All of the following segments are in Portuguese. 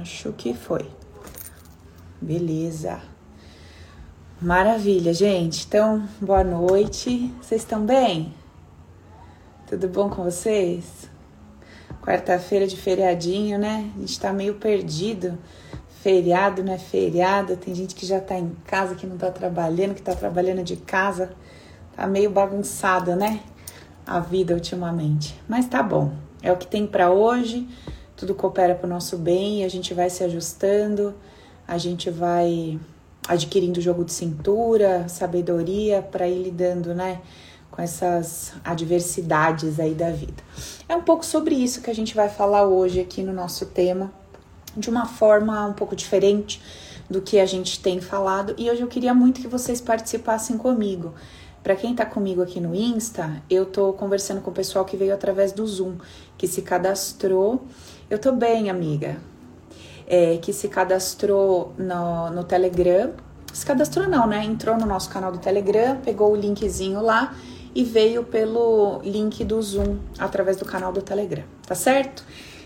Acho que foi. Beleza. Maravilha, gente. Então, boa noite. Vocês estão bem? Tudo bom com vocês? Quarta-feira de feriadinho, né? A gente tá meio perdido. Feriado, né? Feriado. Tem gente que já tá em casa, que não tá trabalhando, que tá trabalhando de casa. Tá meio bagunçada, né? A vida ultimamente. Mas tá bom. É o que tem para hoje tudo coopera para o nosso bem e a gente vai se ajustando, a gente vai adquirindo jogo de cintura, sabedoria para ir lidando, né, com essas adversidades aí da vida. É um pouco sobre isso que a gente vai falar hoje aqui no nosso tema, de uma forma um pouco diferente do que a gente tem falado, e hoje eu queria muito que vocês participassem comigo. Para quem está comigo aqui no Insta, eu estou conversando com o pessoal que veio através do Zoom, que se cadastrou eu tô bem, amiga. É, que se cadastrou no, no Telegram. Se cadastrou não, né? Entrou no nosso canal do Telegram, pegou o linkzinho lá e veio pelo link do Zoom através do canal do Telegram, tá certo?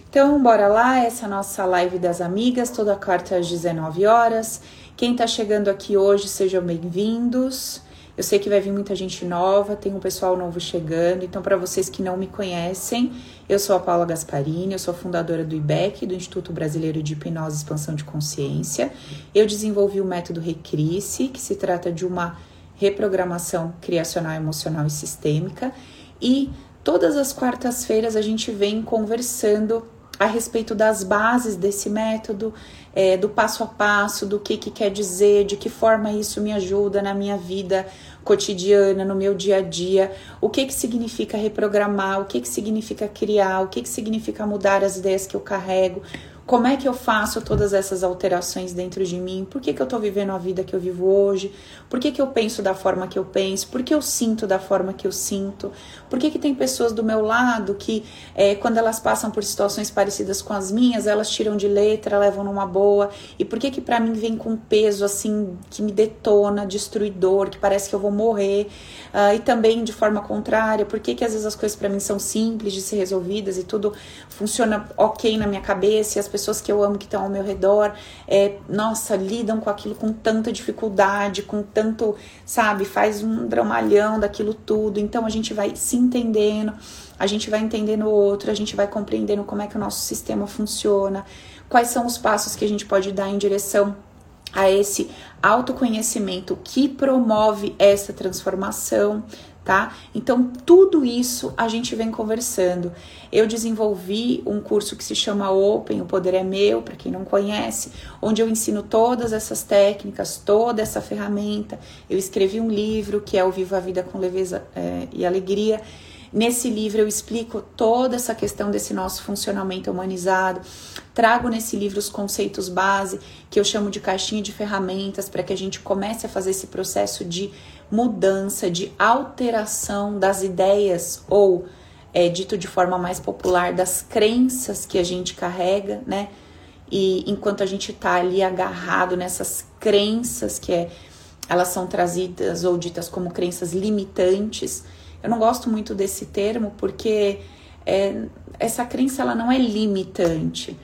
Então, bora lá, essa é a nossa live das amigas, toda quarta às 19 horas. Quem tá chegando aqui hoje, sejam bem-vindos. Eu sei que vai vir muita gente nova, tem um pessoal novo chegando, então para vocês que não me conhecem, eu sou a Paula Gasparini, eu sou fundadora do IBEC, do Instituto Brasileiro de Hipnose e Expansão de Consciência. Eu desenvolvi o método Recrisse, que se trata de uma reprogramação criacional, emocional e sistêmica, e todas as quartas-feiras a gente vem conversando a respeito das bases desse método, é, do passo a passo, do que, que quer dizer, de que forma isso me ajuda na minha vida cotidiana, no meu dia a dia, o que, que significa reprogramar, o que, que significa criar, o que, que significa mudar as ideias que eu carrego, como é que eu faço todas essas alterações dentro de mim? Por que, que eu tô vivendo a vida que eu vivo hoje? Por que, que eu penso da forma que eu penso? Por que eu sinto da forma que eu sinto? Por que, que tem pessoas do meu lado que, é, quando elas passam por situações parecidas com as minhas, elas tiram de letra, levam numa boa? E por que que para mim vem com peso assim que me detona, destruidor, que parece que eu vou morrer? Uh, e também de forma contrária, por que que às vezes as coisas para mim são simples de ser resolvidas e tudo funciona ok na minha cabeça e as pessoas pessoas que eu amo que estão ao meu redor, é, nossa, lidam com aquilo com tanta dificuldade, com tanto, sabe, faz um dramalhão daquilo tudo. Então a gente vai se entendendo, a gente vai entendendo o outro, a gente vai compreendendo como é que o nosso sistema funciona, quais são os passos que a gente pode dar em direção a esse autoconhecimento que promove essa transformação, tá? Então, tudo isso a gente vem conversando. Eu desenvolvi um curso que se chama Open, o Poder é Meu, para quem não conhece, onde eu ensino todas essas técnicas, toda essa ferramenta. Eu escrevi um livro que é o Viva a Vida com Leveza é, e Alegria. Nesse livro eu explico toda essa questão desse nosso funcionamento humanizado. Trago nesse livro os conceitos base, que eu chamo de caixinha de ferramentas, para que a gente comece a fazer esse processo de mudança, de alteração das ideias ou é, dito de forma mais popular das crenças que a gente carrega, né? E enquanto a gente tá ali agarrado nessas crenças que é, elas são trazidas ou ditas como crenças limitantes, eu não gosto muito desse termo porque é, essa crença ela não é limitante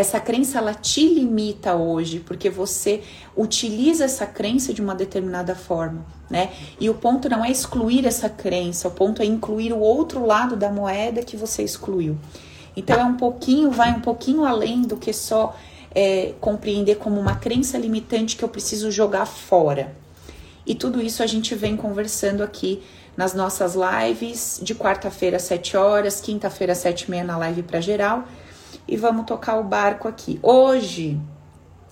essa crença ela te limita hoje, porque você utiliza essa crença de uma determinada forma, né? E o ponto não é excluir essa crença, o ponto é incluir o outro lado da moeda que você excluiu. Então é um pouquinho, vai um pouquinho além do que só é, compreender como uma crença limitante que eu preciso jogar fora. E tudo isso a gente vem conversando aqui nas nossas lives de quarta-feira às 7 horas, quinta-feira às 7 e meia na live para geral e vamos tocar o barco aqui. Hoje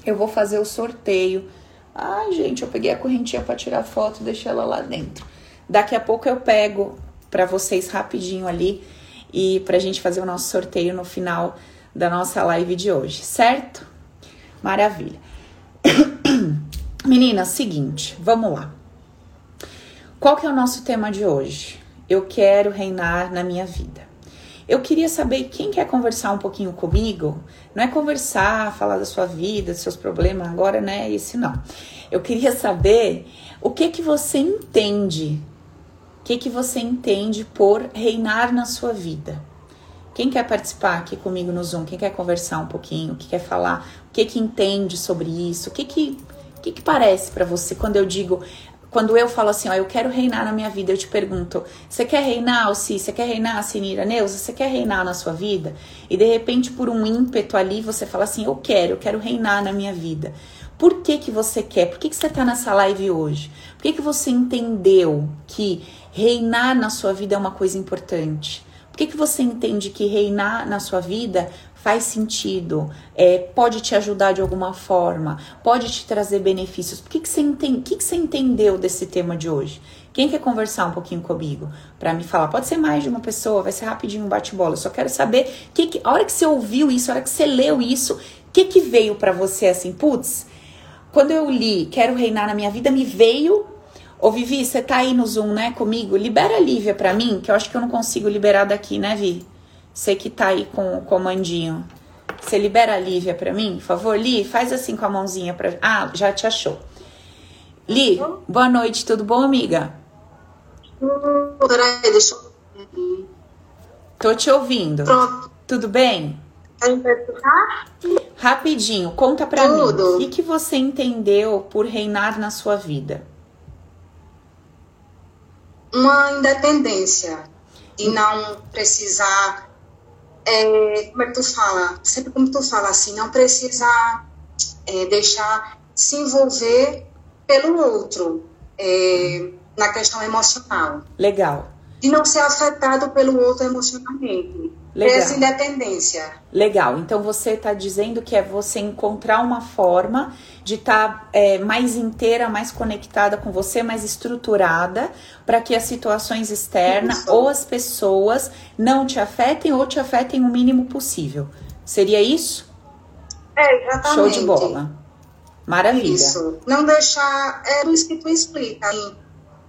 eu vou fazer o sorteio. Ai, gente, eu peguei a correntinha para tirar foto deixei ela lá dentro. Daqui a pouco eu pego para vocês rapidinho ali e pra gente fazer o nosso sorteio no final da nossa live de hoje, certo? Maravilha. Meninas, seguinte, vamos lá. Qual que é o nosso tema de hoje? Eu quero reinar na minha vida. Eu queria saber quem quer conversar um pouquinho comigo. Não é conversar, falar da sua vida, dos seus problemas, agora não é esse não. Eu queria saber o que que você entende. O que que você entende por reinar na sua vida? O Quem quer participar aqui comigo no Zoom? Quem quer conversar um pouquinho? Que quer falar? O que que entende sobre isso? O que que, o que, que parece para você quando eu digo quando eu falo assim, ó, eu quero reinar na minha vida, eu te pergunto, você quer reinar, Alci? Você quer reinar, Sinira Neuza? Você quer reinar na sua vida? E de repente, por um ímpeto ali, você fala assim, eu quero, eu quero reinar na minha vida. Por que que você quer? Por que que você tá nessa live hoje? Por que que você entendeu que reinar na sua vida é uma coisa importante? Por que que você entende que reinar na sua vida faz sentido, é, pode te ajudar de alguma forma, pode te trazer benefícios. O que, que, você, entende, que, que você entendeu desse tema de hoje? Quem quer conversar um pouquinho comigo para me falar? Pode ser mais de uma pessoa, vai ser rapidinho um bate-bola. Só quero saber que, que a hora que você ouviu isso, a hora que você leu isso, o que, que veio para você assim? Putz, quando eu li Quero Reinar na Minha Vida, me veio. Ô Vivi, você tá aí no Zoom, né, comigo? Libera a Lívia pra mim, que eu acho que eu não consigo liberar daqui, né, Vi? Você que tá aí com o comandinho. Você libera a Lívia pra mim, por favor? Li, faz assim com a mãozinha pra. Ah, já te achou. Li, boa noite, tudo bom, amiga? Peraí, deixa eu. Tô te ouvindo. Pronto. Tudo bem? Rapidinho, conta pra Tudo. mim. O que, que você entendeu por reinar na sua vida? Uma independência. De não precisar é, como é que tu fala? Sempre como tu fala assim, não precisa é, deixar se envolver pelo outro é, na questão emocional. Legal. De não ser afetado pelo outro emocionalmente. Legal. Essa independência. Legal. Então você está dizendo que é você encontrar uma forma de estar tá, é, mais inteira, mais conectada com você, mais estruturada, para que as situações externas Isso. ou as pessoas não te afetem ou te afetem o mínimo possível. Seria isso? É, exatamente. Show de bola. Maravilha. Isso. Não deixar. É isso que tu explica. Assim,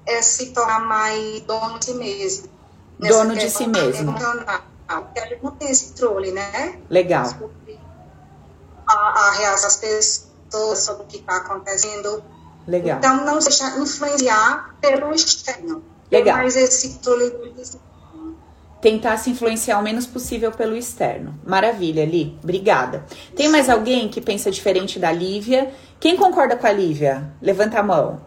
é se tornar mais dono de si mesmo. Dono de si mesmo. emocional. Porque a gente não tem esse controle, né? Legal. sobre a, a reação das pessoas, sobre o que está acontecendo. Legal. Então, não se deixar influenciar pelo externo. Legal. Mas esse controle do Tentar se influenciar o menos possível pelo externo. Maravilha, Li. Obrigada. Tem mais alguém que pensa diferente da Lívia? Quem concorda com a Lívia? Levanta a mão.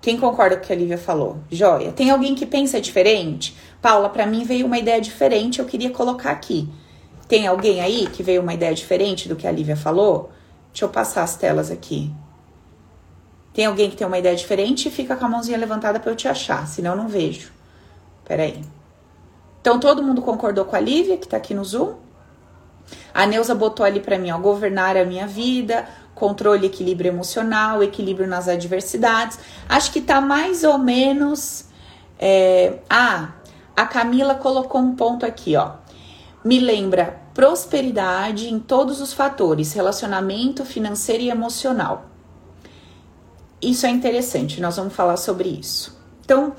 Quem concorda com o que a Lívia falou? Joia. Tem alguém que pensa diferente? Paula, para mim veio uma ideia diferente, eu queria colocar aqui. Tem alguém aí que veio uma ideia diferente do que a Lívia falou? Deixa eu passar as telas aqui. Tem alguém que tem uma ideia diferente? Fica com a mãozinha levantada para eu te achar, senão eu não vejo. Peraí. Então todo mundo concordou com a Lívia, que tá aqui no Zoom? A Neuza botou ali para mim, ó, governar a minha vida, controle, equilíbrio emocional, equilíbrio nas adversidades. Acho que tá mais ou menos. É... Ah, a Camila colocou um ponto aqui, ó. Me lembra prosperidade em todos os fatores, relacionamento financeiro e emocional. Isso é interessante, nós vamos falar sobre isso. Então,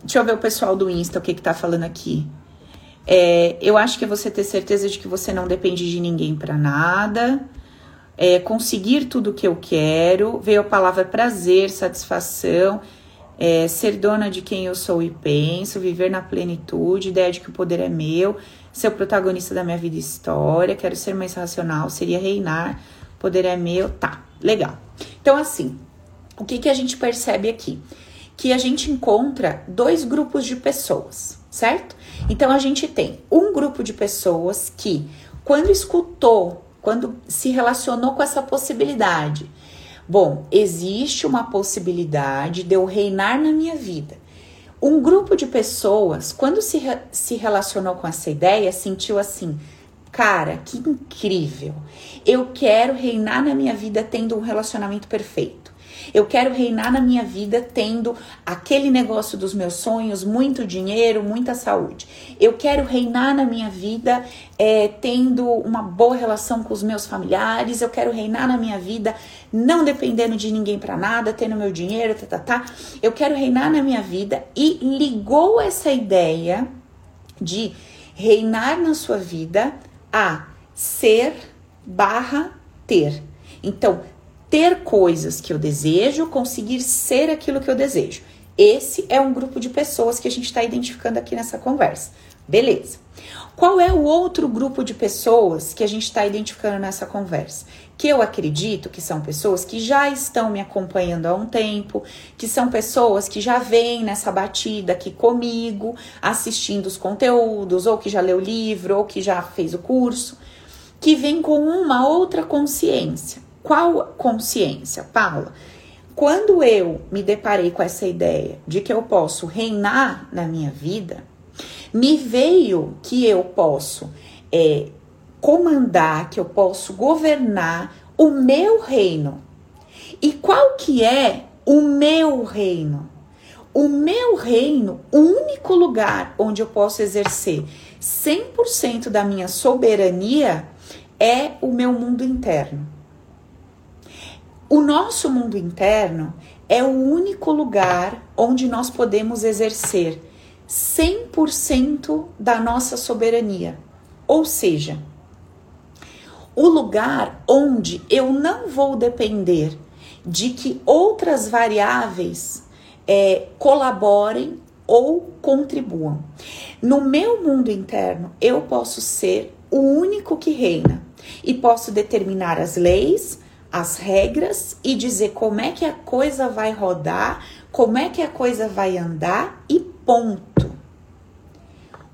deixa eu ver o pessoal do Insta o que, que tá falando aqui. É, eu acho que é você ter certeza de que você não depende de ninguém para nada. É, conseguir tudo que eu quero. Veio a palavra prazer, satisfação. É, ser dona de quem eu sou e penso, viver na plenitude, ideia de que o poder é meu, ser o protagonista da minha vida e história, quero ser mais racional, seria reinar, poder é meu, tá, legal. Então, assim, o que, que a gente percebe aqui? Que a gente encontra dois grupos de pessoas, certo? Então, a gente tem um grupo de pessoas que, quando escutou, quando se relacionou com essa possibilidade, Bom, existe uma possibilidade de eu reinar na minha vida. Um grupo de pessoas, quando se, re se relacionou com essa ideia, sentiu assim: cara, que incrível! Eu quero reinar na minha vida tendo um relacionamento perfeito. Eu quero reinar na minha vida tendo aquele negócio dos meus sonhos, muito dinheiro, muita saúde. Eu quero reinar na minha vida é, tendo uma boa relação com os meus familiares. Eu quero reinar na minha vida não dependendo de ninguém para nada, tendo meu dinheiro, tá, tá, tá. Eu quero reinar na minha vida e ligou essa ideia de reinar na sua vida a ser barra ter. Então, ter coisas que eu desejo, conseguir ser aquilo que eu desejo. Esse é um grupo de pessoas que a gente está identificando aqui nessa conversa. Beleza. Qual é o outro grupo de pessoas que a gente está identificando nessa conversa? Que eu acredito que são pessoas que já estão me acompanhando há um tempo, que são pessoas que já vêm nessa batida aqui comigo, assistindo os conteúdos, ou que já leu o livro, ou que já fez o curso, que vem com uma outra consciência. Qual consciência, Paula? Quando eu me deparei com essa ideia de que eu posso reinar na minha vida, me veio que eu posso é, comandar, que eu posso governar o meu reino. E qual que é o meu reino? O meu reino, o único lugar onde eu posso exercer 100% da minha soberania é o meu mundo interno. O nosso mundo interno é o único lugar onde nós podemos exercer 100% da nossa soberania. Ou seja, o lugar onde eu não vou depender de que outras variáveis é, colaborem ou contribuam. No meu mundo interno, eu posso ser o único que reina e posso determinar as leis, as regras e dizer como é que a coisa vai rodar, como é que a coisa vai andar e ponto.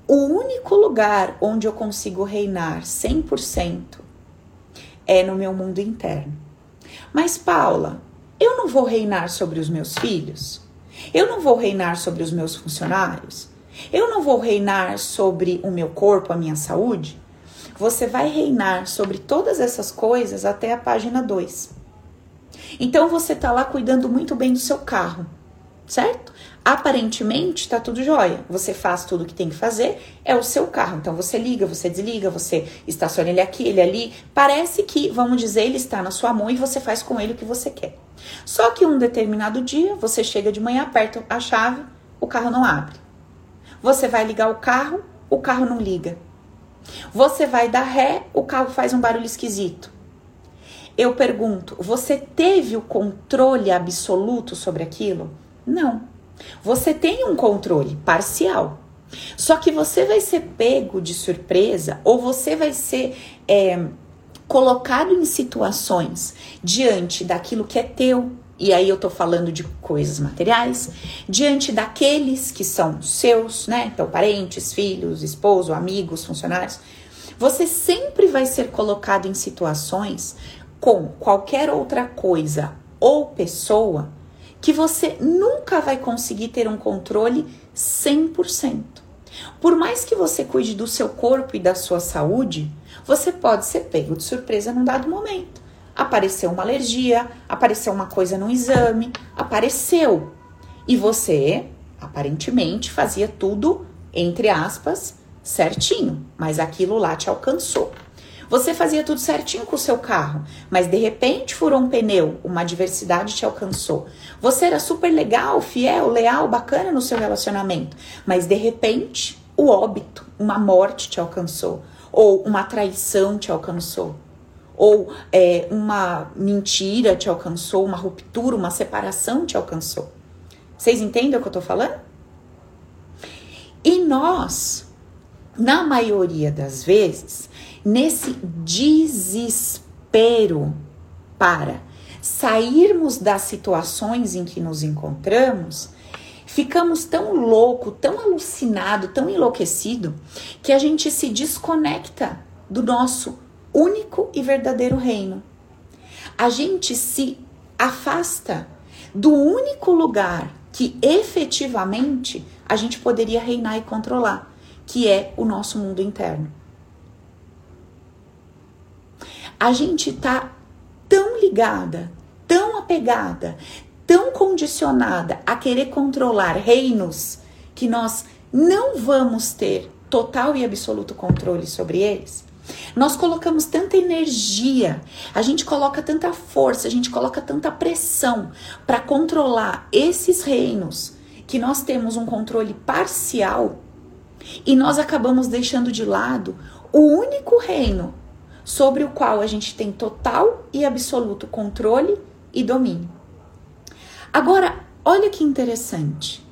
O único lugar onde eu consigo reinar 100% é no meu mundo interno. Mas, Paula, eu não vou reinar sobre os meus filhos? Eu não vou reinar sobre os meus funcionários? Eu não vou reinar sobre o meu corpo, a minha saúde? Você vai reinar sobre todas essas coisas até a página 2. Então você está lá cuidando muito bem do seu carro certo? Aparentemente está tudo jóia. Você faz tudo o que tem que fazer, é o seu carro. Então você liga, você desliga, você estaciona ele aqui, ele ali. Parece que, vamos dizer, ele está na sua mão e você faz com ele o que você quer. Só que um determinado dia, você chega de manhã, aperta a chave, o carro não abre. Você vai ligar o carro, o carro não liga. Você vai dar ré, o carro faz um barulho esquisito. Eu pergunto, você teve o controle absoluto sobre aquilo? Não. Você tem um controle parcial. Só que você vai ser pego de surpresa ou você vai ser é, colocado em situações diante daquilo que é teu. E aí eu tô falando de coisas materiais, diante daqueles que são seus, né? Então, parentes, filhos, esposo, amigos, funcionários. Você sempre vai ser colocado em situações com qualquer outra coisa ou pessoa que você nunca vai conseguir ter um controle 100%. Por mais que você cuide do seu corpo e da sua saúde, você pode ser pego de surpresa num dado momento. Apareceu uma alergia, apareceu uma coisa no exame, apareceu. E você, aparentemente, fazia tudo, entre aspas, certinho, mas aquilo lá te alcançou. Você fazia tudo certinho com o seu carro, mas de repente furou um pneu, uma adversidade te alcançou. Você era super legal, fiel, leal, bacana no seu relacionamento, mas de repente o óbito, uma morte te alcançou, ou uma traição te alcançou, ou é, uma mentira te alcançou, uma ruptura, uma separação te alcançou. Vocês entendem o que eu tô falando? E nós, na maioria das vezes, nesse desespero para sairmos das situações em que nos encontramos, ficamos tão louco, tão alucinado, tão enlouquecido que a gente se desconecta do nosso único e verdadeiro reino. A gente se afasta do único lugar que efetivamente a gente poderia reinar e controlar, que é o nosso mundo interno a gente tá tão ligada, tão apegada, tão condicionada a querer controlar reinos que nós não vamos ter total e absoluto controle sobre eles. Nós colocamos tanta energia, a gente coloca tanta força, a gente coloca tanta pressão para controlar esses reinos que nós temos um controle parcial e nós acabamos deixando de lado o único reino sobre o qual a gente tem total e absoluto controle e domínio. Agora, olha que interessante.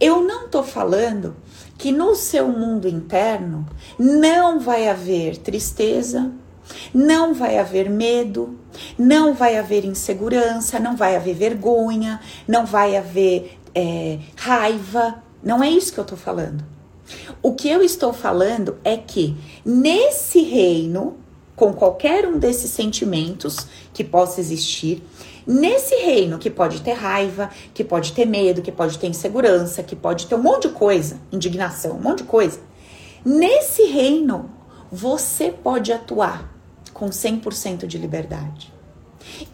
Eu não tô falando que no seu mundo interno não vai haver tristeza, não vai haver medo, não vai haver insegurança, não vai haver vergonha, não vai haver é, raiva. Não é isso que eu estou falando. O que eu estou falando é que nesse reino, com qualquer um desses sentimentos que possa existir, nesse reino que pode ter raiva, que pode ter medo, que pode ter insegurança, que pode ter um monte de coisa, indignação, um monte de coisa. Nesse reino, você pode atuar com 100% de liberdade.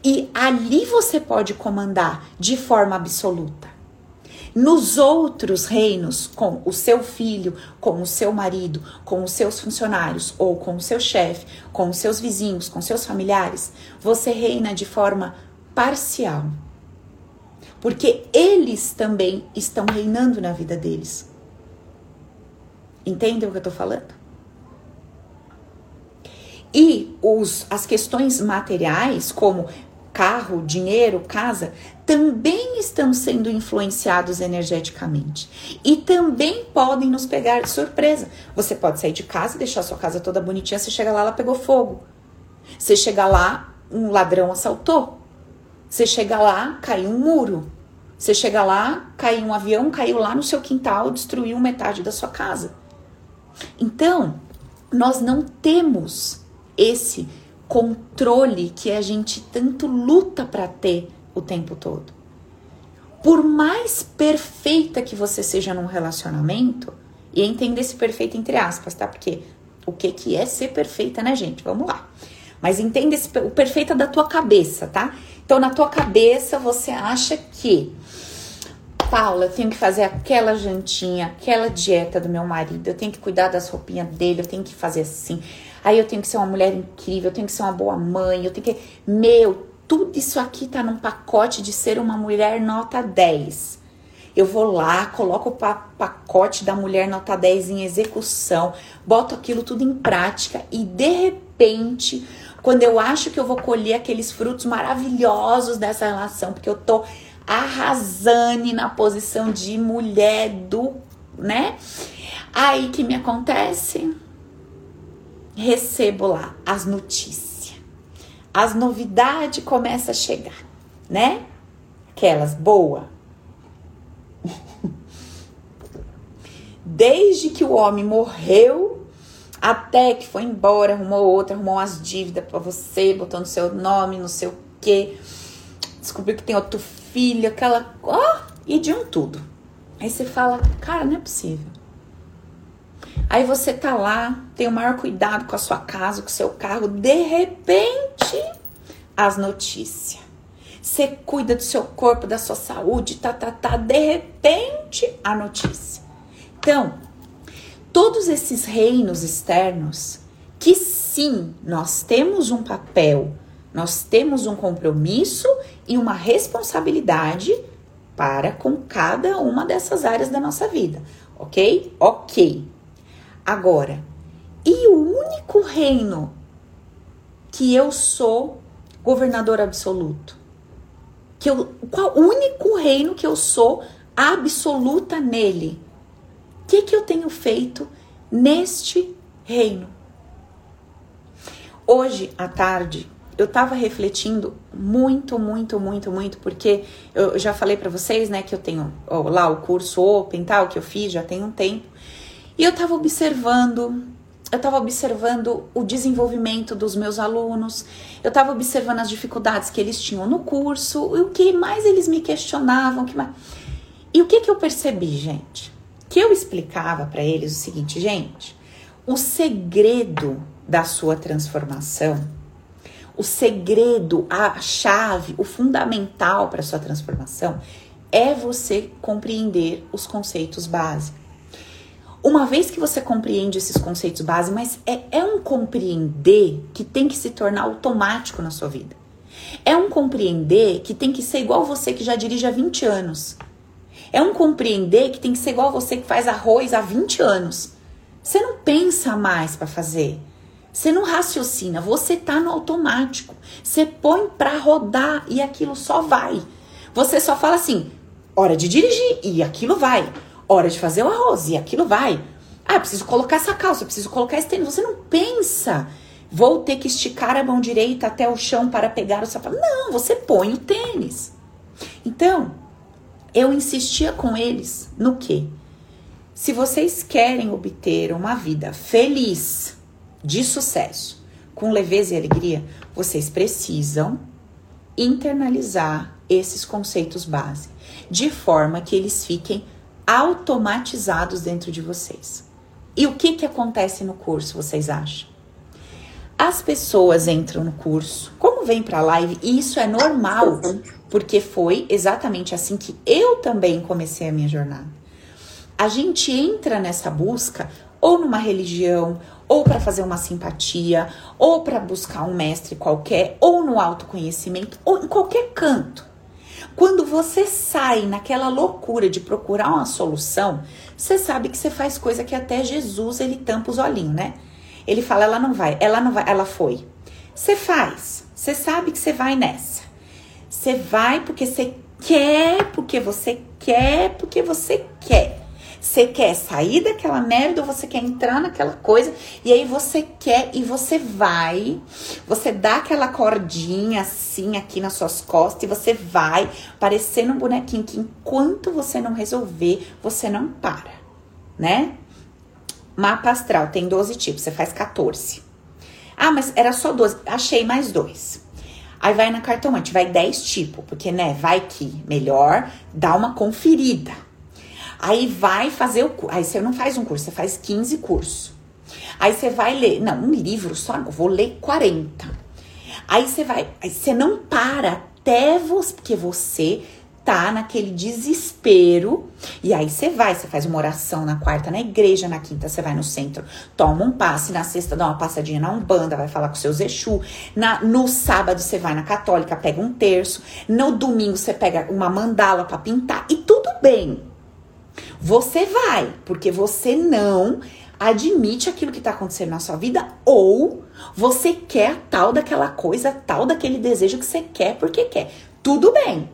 E ali você pode comandar de forma absoluta. Nos outros reinos, com o seu filho, com o seu marido, com os seus funcionários, ou com o seu chefe, com os seus vizinhos, com seus familiares, você reina de forma parcial. Porque eles também estão reinando na vida deles. Entendem o que eu estou falando? E os, as questões materiais, como carro, dinheiro, casa, também estão sendo influenciados energeticamente. E também podem nos pegar de surpresa. Você pode sair de casa, deixar sua casa toda bonitinha, você chega lá, ela pegou fogo. Você chega lá, um ladrão assaltou. Você chega lá, caiu um muro. Você chega lá, caiu um avião, caiu lá no seu quintal, destruiu metade da sua casa. Então, nós não temos esse controle que a gente tanto luta para ter o tempo todo. Por mais perfeita que você seja num relacionamento, e entenda esse perfeito entre aspas, tá? Porque o que que é ser perfeita, né, gente? Vamos lá. Mas entenda esse, o perfeito da tua cabeça, tá? Então, na tua cabeça, você acha que Paula, eu tenho que fazer aquela jantinha, aquela dieta do meu marido, eu tenho que cuidar das roupinhas dele, eu tenho que fazer assim. Aí eu tenho que ser uma mulher incrível, eu tenho que ser uma boa mãe, eu tenho que. Meu, tudo isso aqui tá num pacote de ser uma mulher nota 10. Eu vou lá, coloco o pacote da mulher nota 10 em execução, boto aquilo tudo em prática e de repente, quando eu acho que eu vou colher aqueles frutos maravilhosos dessa relação, porque eu tô arrasando na posição de mulher do, né? Aí que me acontece? recebo lá as notícias. As novidades começam a chegar, né? Aquelas boa. Desde que o homem morreu até que foi embora, arrumou outra, arrumou umas dívidas para você, botando seu nome, não sei o quê. Descobriu que tem outro filho, aquela. Ó, oh, e de um tudo. Aí você fala, cara, não é possível. Aí você tá lá, tem o maior cuidado com a sua casa, com o seu carro, de repente, as notícias. Você cuida do seu corpo, da sua saúde, tá, tá, tá, de repente, a notícia. Então, todos esses reinos externos, que sim, nós temos um papel, nós temos um compromisso e uma responsabilidade para com cada uma dessas áreas da nossa vida, ok? Ok. Agora, e o único reino que eu sou governador absoluto? Que eu, qual o único reino que eu sou absoluta nele? Que, que eu tenho feito neste reino? Hoje à tarde eu tava refletindo muito, muito, muito, muito, porque eu já falei para vocês, né, que eu tenho ó, lá o curso Open, tal, que eu fiz já tem um tempo. E eu estava observando, eu estava observando o desenvolvimento dos meus alunos, eu estava observando as dificuldades que eles tinham no curso, e o que mais eles me questionavam, que mais... E o que que eu percebi, gente? Que eu explicava para eles o seguinte, gente, o segredo da sua transformação, o segredo, a chave, o fundamental para sua transformação é você compreender os conceitos básicos. Uma vez que você compreende esses conceitos básicos, mas é, é um compreender que tem que se tornar automático na sua vida. É um compreender que tem que ser igual você que já dirige há 20 anos. É um compreender que tem que ser igual você que faz arroz há 20 anos. Você não pensa mais para fazer. Você não raciocina, você tá no automático. Você põe para rodar e aquilo só vai. Você só fala assim: hora de dirigir e aquilo vai hora de fazer o arroz. E aquilo vai. Ah, preciso colocar essa calça, preciso colocar esse tênis. Você não pensa. Vou ter que esticar a mão direita até o chão para pegar o sapato. Não, você põe o tênis. Então, eu insistia com eles no que? Se vocês querem obter uma vida feliz, de sucesso, com leveza e alegria, vocês precisam internalizar esses conceitos base, de forma que eles fiquem automatizados dentro de vocês. E o que, que acontece no curso, vocês acham? As pessoas entram no curso, como vem para a live, e isso é normal, porque foi exatamente assim que eu também comecei a minha jornada. A gente entra nessa busca ou numa religião, ou para fazer uma simpatia, ou para buscar um mestre qualquer, ou no autoconhecimento, ou em qualquer canto. Quando você sai naquela loucura de procurar uma solução, você sabe que você faz coisa que até Jesus ele tampa os olhinhos, né? Ele fala, ela não vai, ela não vai, ela foi. Você faz, você sabe que você vai nessa. Você vai porque você quer, porque você quer, porque você quer. Você quer sair daquela merda ou você quer entrar naquela coisa e aí você quer e você vai, você dá aquela cordinha assim aqui nas suas costas e você vai parecendo um bonequinho que enquanto você não resolver, você não para, né? Mapa astral tem 12 tipos, você faz 14. Ah, mas era só 12. Achei mais dois. Aí vai na cartomante, vai 10 tipos, porque né, vai que melhor dá uma conferida. Aí vai fazer o curso. Aí você não faz um curso, você faz 15 cursos. Aí você vai ler, não, um livro só não, vou ler 40. Aí você vai, aí você não para até você, porque você tá naquele desespero. E aí você vai, você faz uma oração na quarta na igreja, na quinta você vai no centro, toma um passe, na sexta dá uma passadinha na Umbanda, vai falar com seus Exu. Na, no sábado você vai na católica, pega um terço. No domingo você pega uma mandala para pintar e tudo bem. Você vai, porque você não admite aquilo que está acontecendo na sua vida ou você quer tal daquela coisa, tal daquele desejo que você quer porque quer. Tudo bem.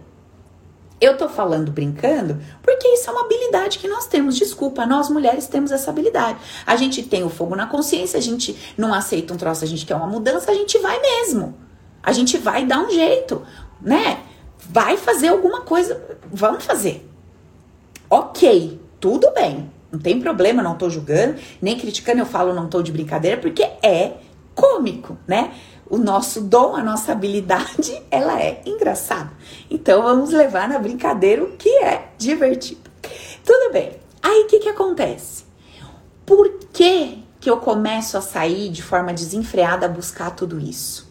Eu tô falando brincando porque isso é uma habilidade que nós temos. Desculpa, nós mulheres temos essa habilidade. A gente tem o fogo na consciência, a gente não aceita um troço, a gente quer uma mudança, a gente vai mesmo. A gente vai dar um jeito, né? Vai fazer alguma coisa, vamos fazer. Ok, tudo bem. Não tem problema, não tô julgando, nem criticando, eu falo não tô de brincadeira, porque é cômico, né? O nosso dom, a nossa habilidade, ela é engraçada. Então vamos levar na brincadeira o que é divertido. Tudo bem. Aí o que, que acontece? Por que, que eu começo a sair de forma desenfreada a buscar tudo isso?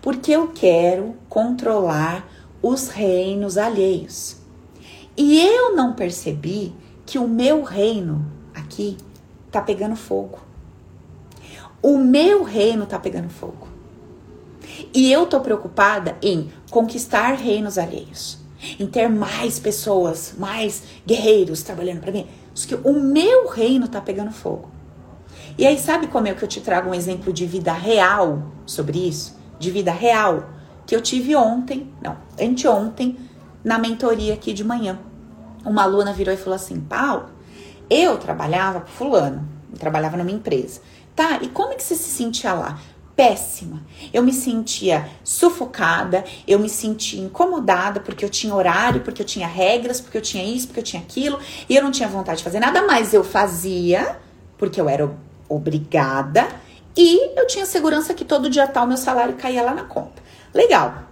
Porque eu quero controlar os reinos alheios. E eu não percebi que o meu reino aqui tá pegando fogo. O meu reino tá pegando fogo. E eu tô preocupada em conquistar reinos alheios, em ter mais pessoas, mais guerreiros trabalhando para mim. que o meu reino tá pegando fogo. E aí sabe como é que eu te trago um exemplo de vida real sobre isso? De vida real que eu tive ontem, não, anteontem, na mentoria aqui de manhã uma aluna virou e falou assim: Paulo, eu trabalhava com fulano, trabalhava numa empresa. Tá, e como é que você se sentia lá? Péssima. Eu me sentia sufocada, eu me sentia incomodada porque eu tinha horário, porque eu tinha regras, porque eu tinha isso, porque eu tinha aquilo, e eu não tinha vontade de fazer nada mais. Eu fazia porque eu era obrigada e eu tinha segurança que todo dia tal meu salário caía lá na conta. Legal.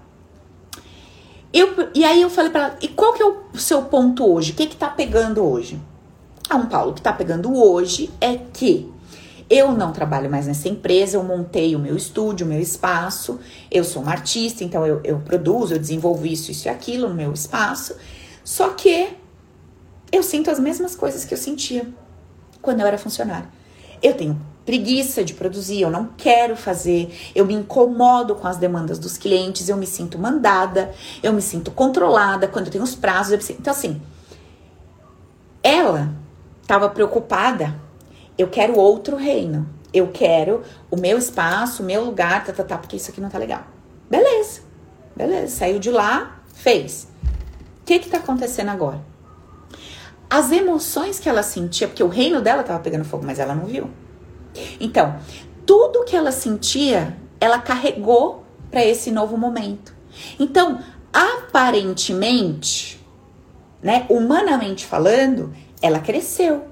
Eu, e aí eu falei para ela, e qual que é o seu ponto hoje? O que que tá pegando hoje? Ah, um Paulo, o que tá pegando hoje é que eu não trabalho mais nessa empresa, eu montei o meu estúdio, o meu espaço, eu sou uma artista, então eu, eu produzo, eu desenvolvo isso, isso e aquilo no meu espaço. Só que eu sinto as mesmas coisas que eu sentia quando eu era funcionária. Eu tenho preguiça de produzir, eu não quero fazer, eu me incomodo com as demandas dos clientes, eu me sinto mandada, eu me sinto controlada quando eu tenho os prazos. Sinto... Então, assim, ela estava preocupada. Eu quero outro reino. Eu quero o meu espaço, o meu lugar, tá, tá, tá, porque isso aqui não tá legal. Beleza, beleza. Saiu de lá, fez. O que que tá acontecendo agora? as emoções que ela sentia, porque o reino dela estava pegando fogo, mas ela não viu. Então, tudo que ela sentia, ela carregou para esse novo momento. Então, aparentemente, né, humanamente falando, ela cresceu,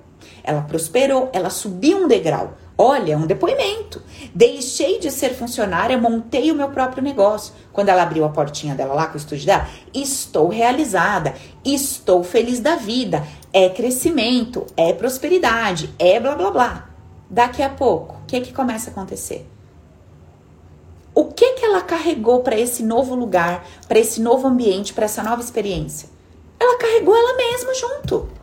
ela prosperou, ela subiu um degrau. Olha, um depoimento. Deixei de ser funcionária, montei o meu próprio negócio. Quando ela abriu a portinha dela lá com o estúdio dela, estou realizada, estou feliz da vida. É crescimento, é prosperidade, é blá blá blá. Daqui a pouco, o que que começa a acontecer? O que que ela carregou para esse novo lugar, para esse novo ambiente, para essa nova experiência? Ela carregou ela mesma junto.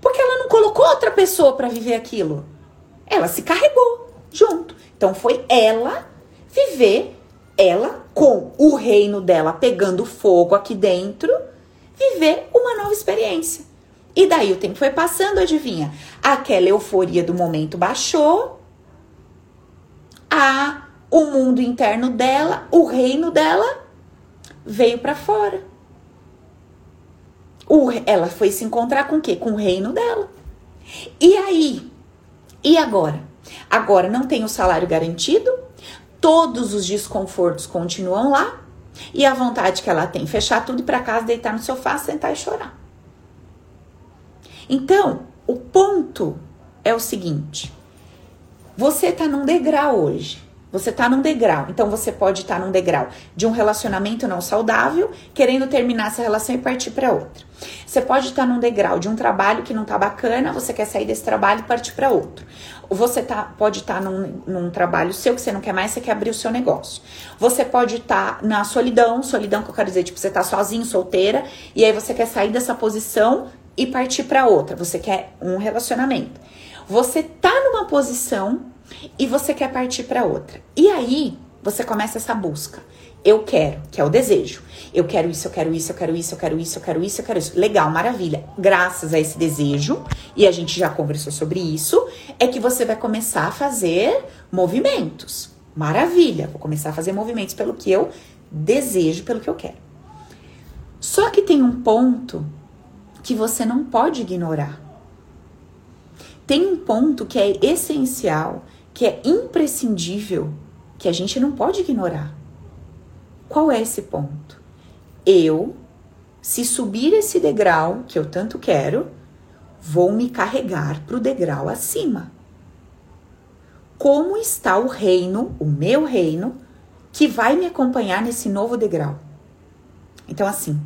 Porque ela não colocou outra pessoa para viver aquilo. Ela se carregou junto. Então foi ela viver, ela com o reino dela pegando fogo aqui dentro, viver uma nova experiência. E daí o tempo foi passando, adivinha? Aquela euforia do momento baixou. A o mundo interno dela, o reino dela veio para fora. O, ela foi se encontrar com o quê? Com o reino dela. E aí? E agora? Agora não tem o salário garantido, todos os desconfortos continuam lá e a vontade que ela tem fechar tudo e para casa, deitar no sofá, sentar e chorar. Então, o ponto é o seguinte: você está num degrau hoje você tá num degrau. Então você pode estar tá num degrau de um relacionamento não saudável, querendo terminar essa relação e partir para outra. Você pode estar tá num degrau de um trabalho que não tá bacana, você quer sair desse trabalho e partir para outro. Você tá, pode estar tá num, num, trabalho seu que você não quer mais, você quer abrir o seu negócio. Você pode estar tá na solidão, solidão que eu quero dizer, tipo, você tá sozinho, solteira, e aí você quer sair dessa posição e partir para outra. Você quer um relacionamento. Você tá numa posição e você quer partir para outra. E aí você começa essa busca. Eu quero, que é o desejo. Eu quero isso, eu quero isso, eu quero isso, eu quero isso, eu quero isso, eu quero isso. Legal, maravilha. Graças a esse desejo, e a gente já conversou sobre isso, é que você vai começar a fazer movimentos. Maravilha, vou começar a fazer movimentos pelo que eu desejo, pelo que eu quero. Só que tem um ponto que você não pode ignorar. Tem um ponto que é essencial que é imprescindível, que a gente não pode ignorar. Qual é esse ponto? Eu, se subir esse degrau que eu tanto quero, vou me carregar para o degrau acima. Como está o reino, o meu reino, que vai me acompanhar nesse novo degrau? Então, assim,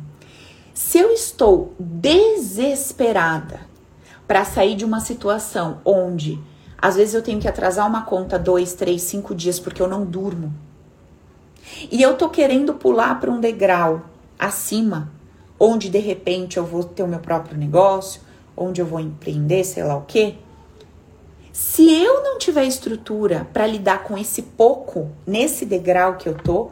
se eu estou desesperada para sair de uma situação onde às vezes eu tenho que atrasar uma conta dois, três, cinco dias porque eu não durmo. E eu tô querendo pular para um degrau acima, onde de repente eu vou ter o meu próprio negócio, onde eu vou empreender, sei lá o quê. Se eu não tiver estrutura para lidar com esse pouco nesse degrau que eu tô,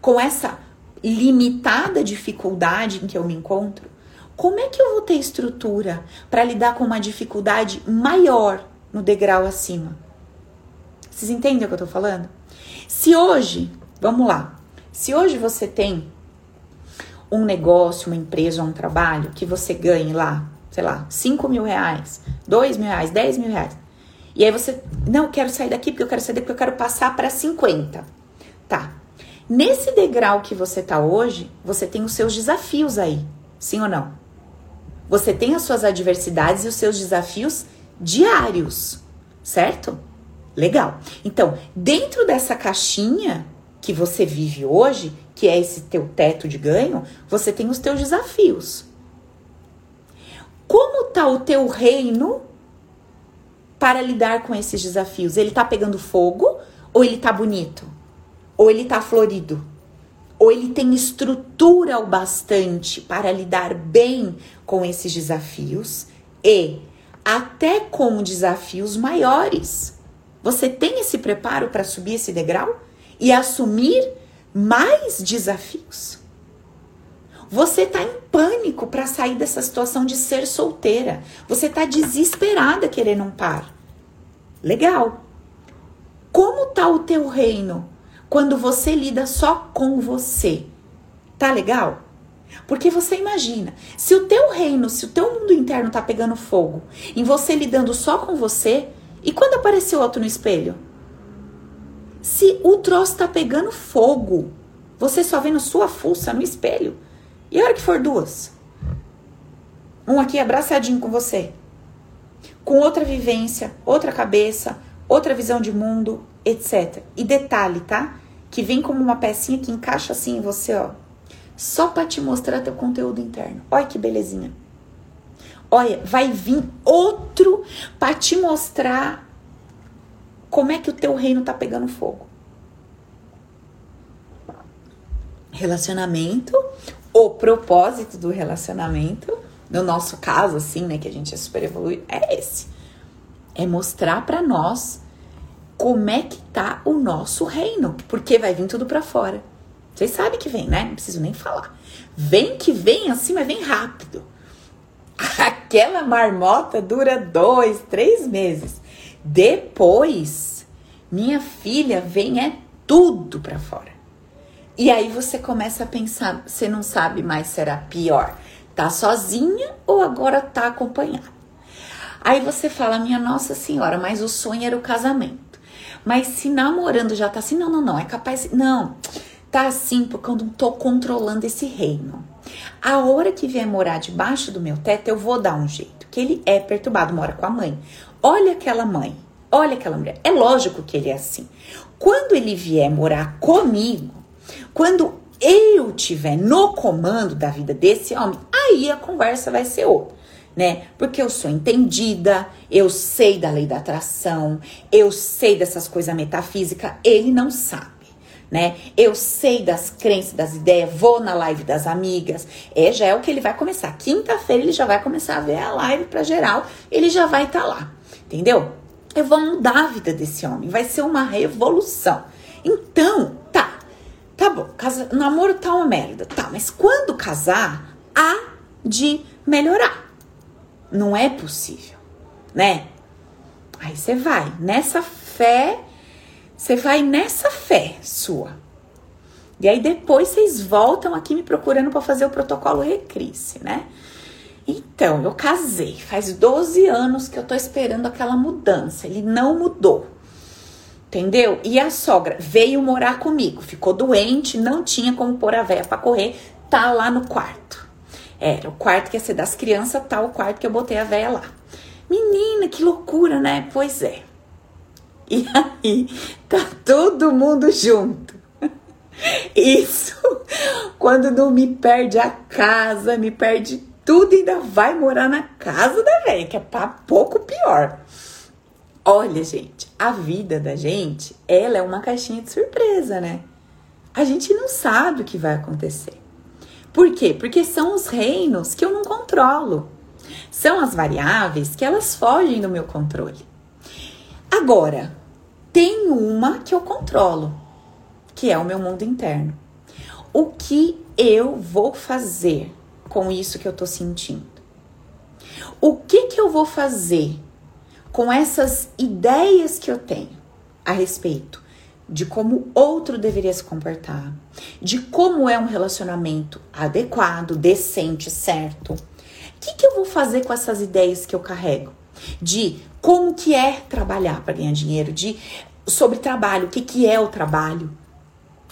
com essa limitada dificuldade em que eu me encontro, como é que eu vou ter estrutura para lidar com uma dificuldade maior no degrau acima. Vocês entendem o que eu tô falando? Se hoje, vamos lá, se hoje você tem um negócio, uma empresa, um trabalho que você ganhe lá, sei lá, 5 mil reais, 2 mil reais, 10 mil reais. E aí você, não, eu quero sair daqui porque eu quero sair daqui porque eu quero passar para 50. Tá. Nesse degrau que você tá hoje, você tem os seus desafios aí, sim ou não? Você tem as suas adversidades e os seus desafios diários, certo? Legal. Então, dentro dessa caixinha que você vive hoje, que é esse teu teto de ganho, você tem os teus desafios. Como tá o teu reino para lidar com esses desafios? Ele tá pegando fogo ou ele tá bonito? Ou ele tá florido? Ou ele tem estrutura o bastante para lidar bem com esses desafios e até com desafios maiores. Você tem esse preparo para subir esse degrau e assumir mais desafios? Você está em pânico para sair dessa situação de ser solteira. Você está desesperada querendo um par. Legal. Como tá o teu reino quando você lida só com você? Tá legal? Porque você imagina, se o teu reino, se o teu mundo interno tá pegando fogo, em você lidando só com você, e quando apareceu outro no espelho? Se o troço tá pegando fogo, você só vendo sua fuça no espelho. E a hora que for duas? Um aqui abraçadinho com você. Com outra vivência, outra cabeça, outra visão de mundo, etc. E detalhe, tá? Que vem como uma pecinha que encaixa assim em você, ó só para te mostrar teu conteúdo interno. Olha que belezinha. Olha, vai vir outro para te mostrar como é que o teu reino tá pegando fogo. Relacionamento, o propósito do relacionamento, no nosso caso assim, né, que a gente é super evoluído, é esse. É mostrar para nós como é que tá o nosso reino, porque vai vir tudo para fora. Vocês sabem que vem, né? Não preciso nem falar. Vem que vem assim, mas vem rápido. Aquela marmota dura dois, três meses. Depois, minha filha, vem é tudo para fora. E aí você começa a pensar, você não sabe mais se era pior, tá sozinha ou agora tá acompanhada. Aí você fala, minha Nossa Senhora, mas o sonho era o casamento. Mas se namorando já tá assim, não, não, não, é capaz, não tá assim porque eu não tô controlando esse reino. A hora que vier morar debaixo do meu teto, eu vou dar um jeito. Que ele é perturbado, mora com a mãe. Olha aquela mãe, olha aquela mulher. É lógico que ele é assim. Quando ele vier morar comigo, quando eu tiver no comando da vida desse homem, aí a conversa vai ser outra. Né? Porque eu sou entendida, eu sei da lei da atração, eu sei dessas coisas metafísicas, ele não sabe né? Eu sei das crenças, das ideias, vou na live das amigas. É, já é o que ele vai começar. Quinta-feira ele já vai começar a ver a live para geral, ele já vai estar tá lá. Entendeu? Eu vou mudar a vida desse homem, vai ser uma revolução. Então, tá. Tá bom, casa, namoro tá uma merda. Tá, mas quando casar, há de melhorar. Não é possível, né? Aí você vai nessa fé você vai nessa fé sua. E aí depois vocês voltam aqui me procurando para fazer o protocolo Recrisse, né? Então, eu casei. Faz 12 anos que eu tô esperando aquela mudança. Ele não mudou. Entendeu? E a sogra veio morar comigo, ficou doente, não tinha como pôr a véia para correr, tá lá no quarto. Era o quarto que ia ser das crianças, tá o quarto que eu botei a véia lá. Menina, que loucura, né? Pois é. E aí tá todo mundo junto. Isso quando não me perde a casa, me perde tudo, ainda vai morar na casa da velha, que é pra pouco pior. Olha, gente, a vida da gente, ela é uma caixinha de surpresa, né? A gente não sabe o que vai acontecer. Por quê? Porque são os reinos que eu não controlo. São as variáveis que elas fogem do meu controle. Agora, tem uma que eu controlo, que é o meu mundo interno. O que eu vou fazer com isso que eu tô sentindo? O que que eu vou fazer com essas ideias que eu tenho a respeito de como outro deveria se comportar, de como é um relacionamento adequado, decente, certo? O que, que eu vou fazer com essas ideias que eu carrego? De como que é trabalhar para ganhar dinheiro, de sobre trabalho, o que, que é o trabalho,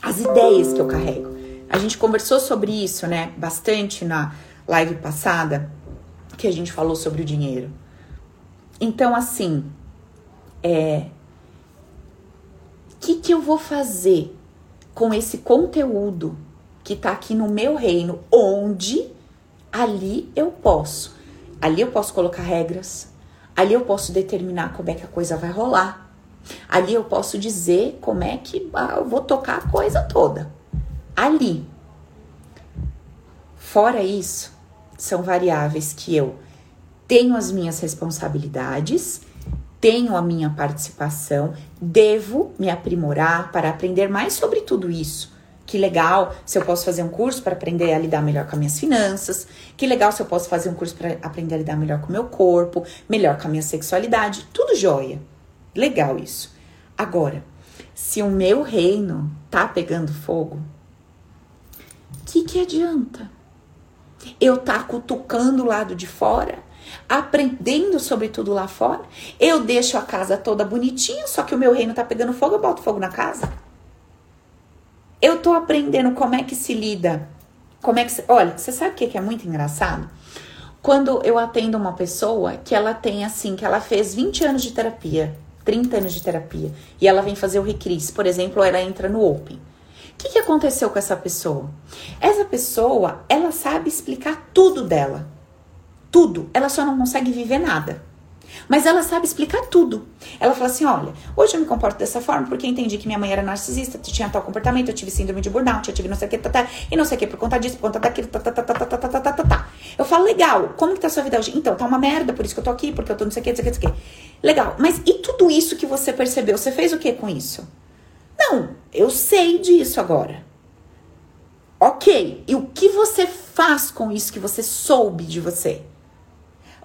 as ideias que eu carrego. A gente conversou sobre isso, né, bastante na live passada, que a gente falou sobre o dinheiro. Então, assim, é. O que, que eu vou fazer com esse conteúdo que tá aqui no meu reino, onde ali eu posso. Ali eu posso colocar regras, ali eu posso determinar como é que a coisa vai rolar. Ali eu posso dizer como é que ah, eu vou tocar a coisa toda. Ali. Fora isso, são variáveis que eu tenho as minhas responsabilidades, tenho a minha participação, devo me aprimorar para aprender mais sobre tudo isso. Que legal se eu posso fazer um curso para aprender a lidar melhor com as minhas finanças. Que legal se eu posso fazer um curso para aprender a lidar melhor com o meu corpo, melhor com a minha sexualidade. Tudo jóia. Legal isso. Agora, se o meu reino tá pegando fogo, o que, que adianta? eu tá cutucando o lado de fora, aprendendo sobre tudo lá fora. Eu deixo a casa toda bonitinha, só que o meu reino tá pegando fogo, eu boto fogo na casa. Eu tô aprendendo como é que se lida. Como é que se... Olha, você sabe o que é muito engraçado? Quando eu atendo uma pessoa que ela tem assim, que ela fez 20 anos de terapia, 30 anos de terapia, e ela vem fazer o Recris, por exemplo, ela entra no Open. O que, que aconteceu com essa pessoa? Essa pessoa, ela sabe explicar tudo dela. Tudo. Ela só não consegue viver nada. Mas ela sabe explicar tudo. Ela fala assim: olha, hoje eu me comporto dessa forma porque entendi que minha mãe era narcisista, tinha tal comportamento, eu tive síndrome de burnout, eu tive não sei o que, tá, tá, e não sei o que por conta disso, por conta daquilo, tá, tá, tá, tá, tá, tá, tá, tá, tá, tá. Eu falo, legal, como que tá a sua vida hoje? Então, tá uma merda, por isso que eu tô aqui, porque eu tô não sei o que, não sei o que, não sei o que. Legal, mas e tudo isso que você percebeu? Você fez o que com isso? Não, eu sei disso agora. Ok, e o que você faz com isso que você soube de você?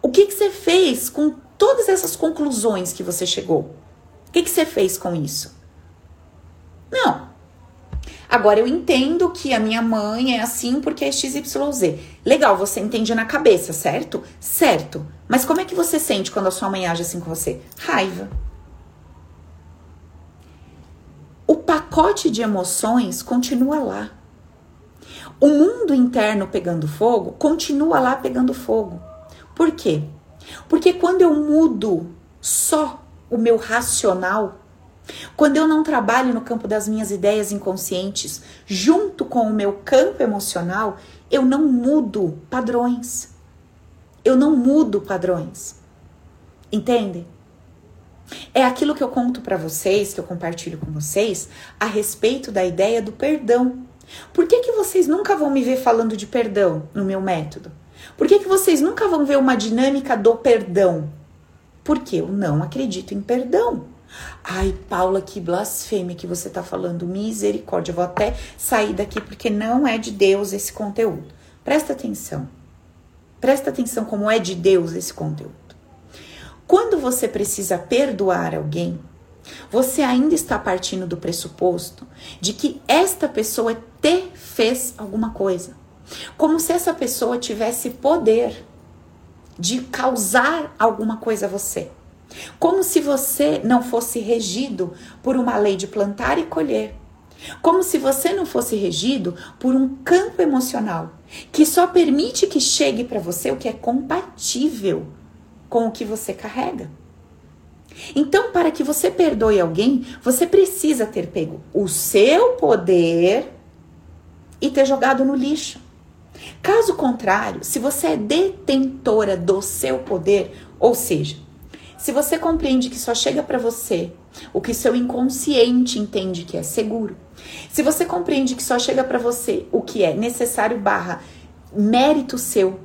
O que, que você fez com todas essas conclusões que você chegou? O que, que você fez com isso? Não. Agora eu entendo que a minha mãe é assim porque é XYZ. Legal, você entende na cabeça, certo? Certo. Mas como é que você sente quando a sua mãe age assim com você? Raiva. O pacote de emoções continua lá. O mundo interno pegando fogo continua lá pegando fogo. Por quê? Porque quando eu mudo só o meu racional, quando eu não trabalho no campo das minhas ideias inconscientes, junto com o meu campo emocional, eu não mudo padrões. Eu não mudo padrões. Entende? É aquilo que eu conto para vocês, que eu compartilho com vocês, a respeito da ideia do perdão. Por que, que vocês nunca vão me ver falando de perdão no meu método? Por que, que vocês nunca vão ver uma dinâmica do perdão? Porque eu não acredito em perdão. Ai, Paula, que blasfêmia que você tá falando. Misericórdia. Eu vou até sair daqui porque não é de Deus esse conteúdo. Presta atenção. Presta atenção como é de Deus esse conteúdo. Quando você precisa perdoar alguém, você ainda está partindo do pressuposto de que esta pessoa te fez alguma coisa. Como se essa pessoa tivesse poder de causar alguma coisa a você. Como se você não fosse regido por uma lei de plantar e colher. Como se você não fosse regido por um campo emocional que só permite que chegue para você o que é compatível com o que você carrega. Então, para que você perdoe alguém, você precisa ter pego o seu poder e ter jogado no lixo. Caso contrário, se você é detentora do seu poder, ou seja, se você compreende que só chega para você o que seu inconsciente entende que é seguro, se você compreende que só chega para você o que é necessário barra mérito seu,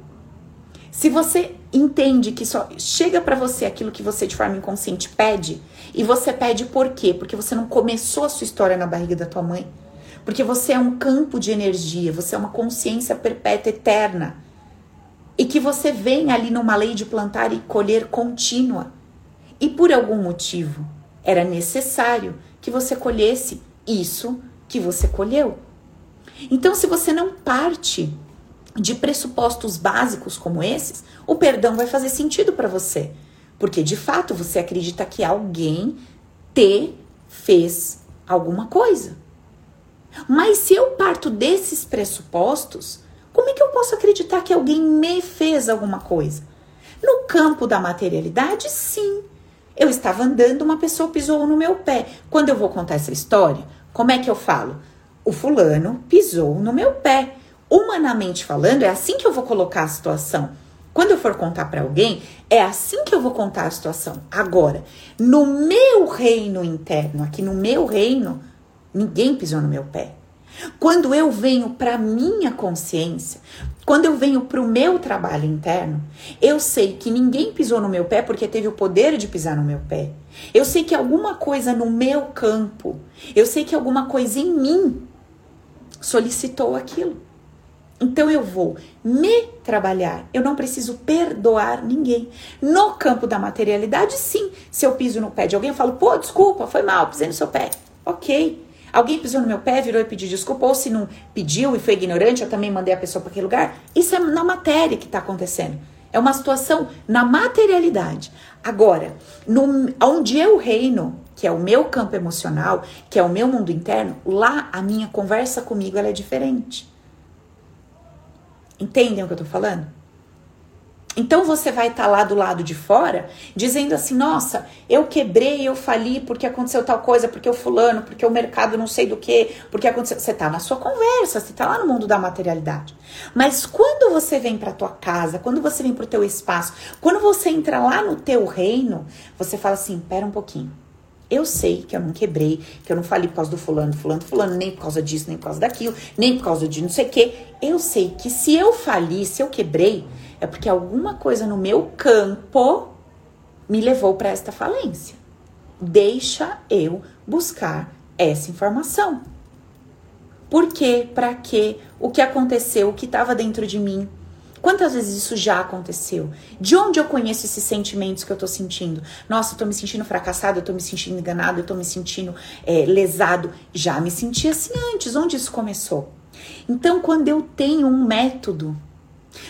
se você entende que só chega para você aquilo que você de forma inconsciente pede, e você pede por quê? Porque você não começou a sua história na barriga da tua mãe. Porque você é um campo de energia, você é uma consciência perpétua eterna. E que você vem ali numa lei de plantar e colher contínua. E por algum motivo era necessário que você colhesse isso que você colheu. Então, se você não parte de pressupostos básicos como esses, o perdão vai fazer sentido para você. Porque de fato você acredita que alguém te fez alguma coisa. Mas se eu parto desses pressupostos, como é que eu posso acreditar que alguém me fez alguma coisa? No campo da materialidade, sim. Eu estava andando, uma pessoa pisou no meu pé. Quando eu vou contar essa história, como é que eu falo? O fulano pisou no meu pé. Humanamente falando, é assim que eu vou colocar a situação. Quando eu for contar para alguém, é assim que eu vou contar a situação. Agora, no meu reino interno, aqui no meu reino, Ninguém pisou no meu pé. Quando eu venho para minha consciência, quando eu venho para o meu trabalho interno, eu sei que ninguém pisou no meu pé porque teve o poder de pisar no meu pé. Eu sei que alguma coisa no meu campo, eu sei que alguma coisa em mim solicitou aquilo. Então eu vou me trabalhar. Eu não preciso perdoar ninguém. No campo da materialidade, sim. Se eu piso no pé de alguém, eu falo, pô, desculpa, foi mal, pisei no seu pé. Ok. Alguém pisou no meu pé, virou e pediu desculpa, ou se não pediu e foi ignorante, eu também mandei a pessoa para aquele lugar. Isso é na matéria que está acontecendo. É uma situação na materialidade. Agora, no, onde eu reino, que é o meu campo emocional, que é o meu mundo interno, lá a minha conversa comigo é diferente. Entendem o que eu tô falando? Então você vai estar tá lá do lado de fora dizendo assim: nossa, eu quebrei, eu fali porque aconteceu tal coisa, porque o fulano, porque o mercado não sei do que, porque aconteceu. Você está na sua conversa, você está lá no mundo da materialidade. Mas quando você vem para tua casa, quando você vem para o teu espaço, quando você entra lá no teu reino, você fala assim: pera um pouquinho. Eu sei que eu não quebrei, que eu não falei por causa do fulano, fulano, fulano, nem por causa disso, nem por causa daquilo, nem por causa de não sei o quê. Eu sei que se eu fali, se eu quebrei, é porque alguma coisa no meu campo me levou para esta falência. Deixa eu buscar essa informação. Por quê? Para quê? O que aconteceu? O que estava dentro de mim? Quantas vezes isso já aconteceu? De onde eu conheço esses sentimentos que eu tô sentindo? Nossa, eu tô me sentindo fracassado, eu tô me sentindo enganado, eu tô me sentindo é, lesado. Já me senti assim antes. Onde isso começou? Então, quando eu tenho um método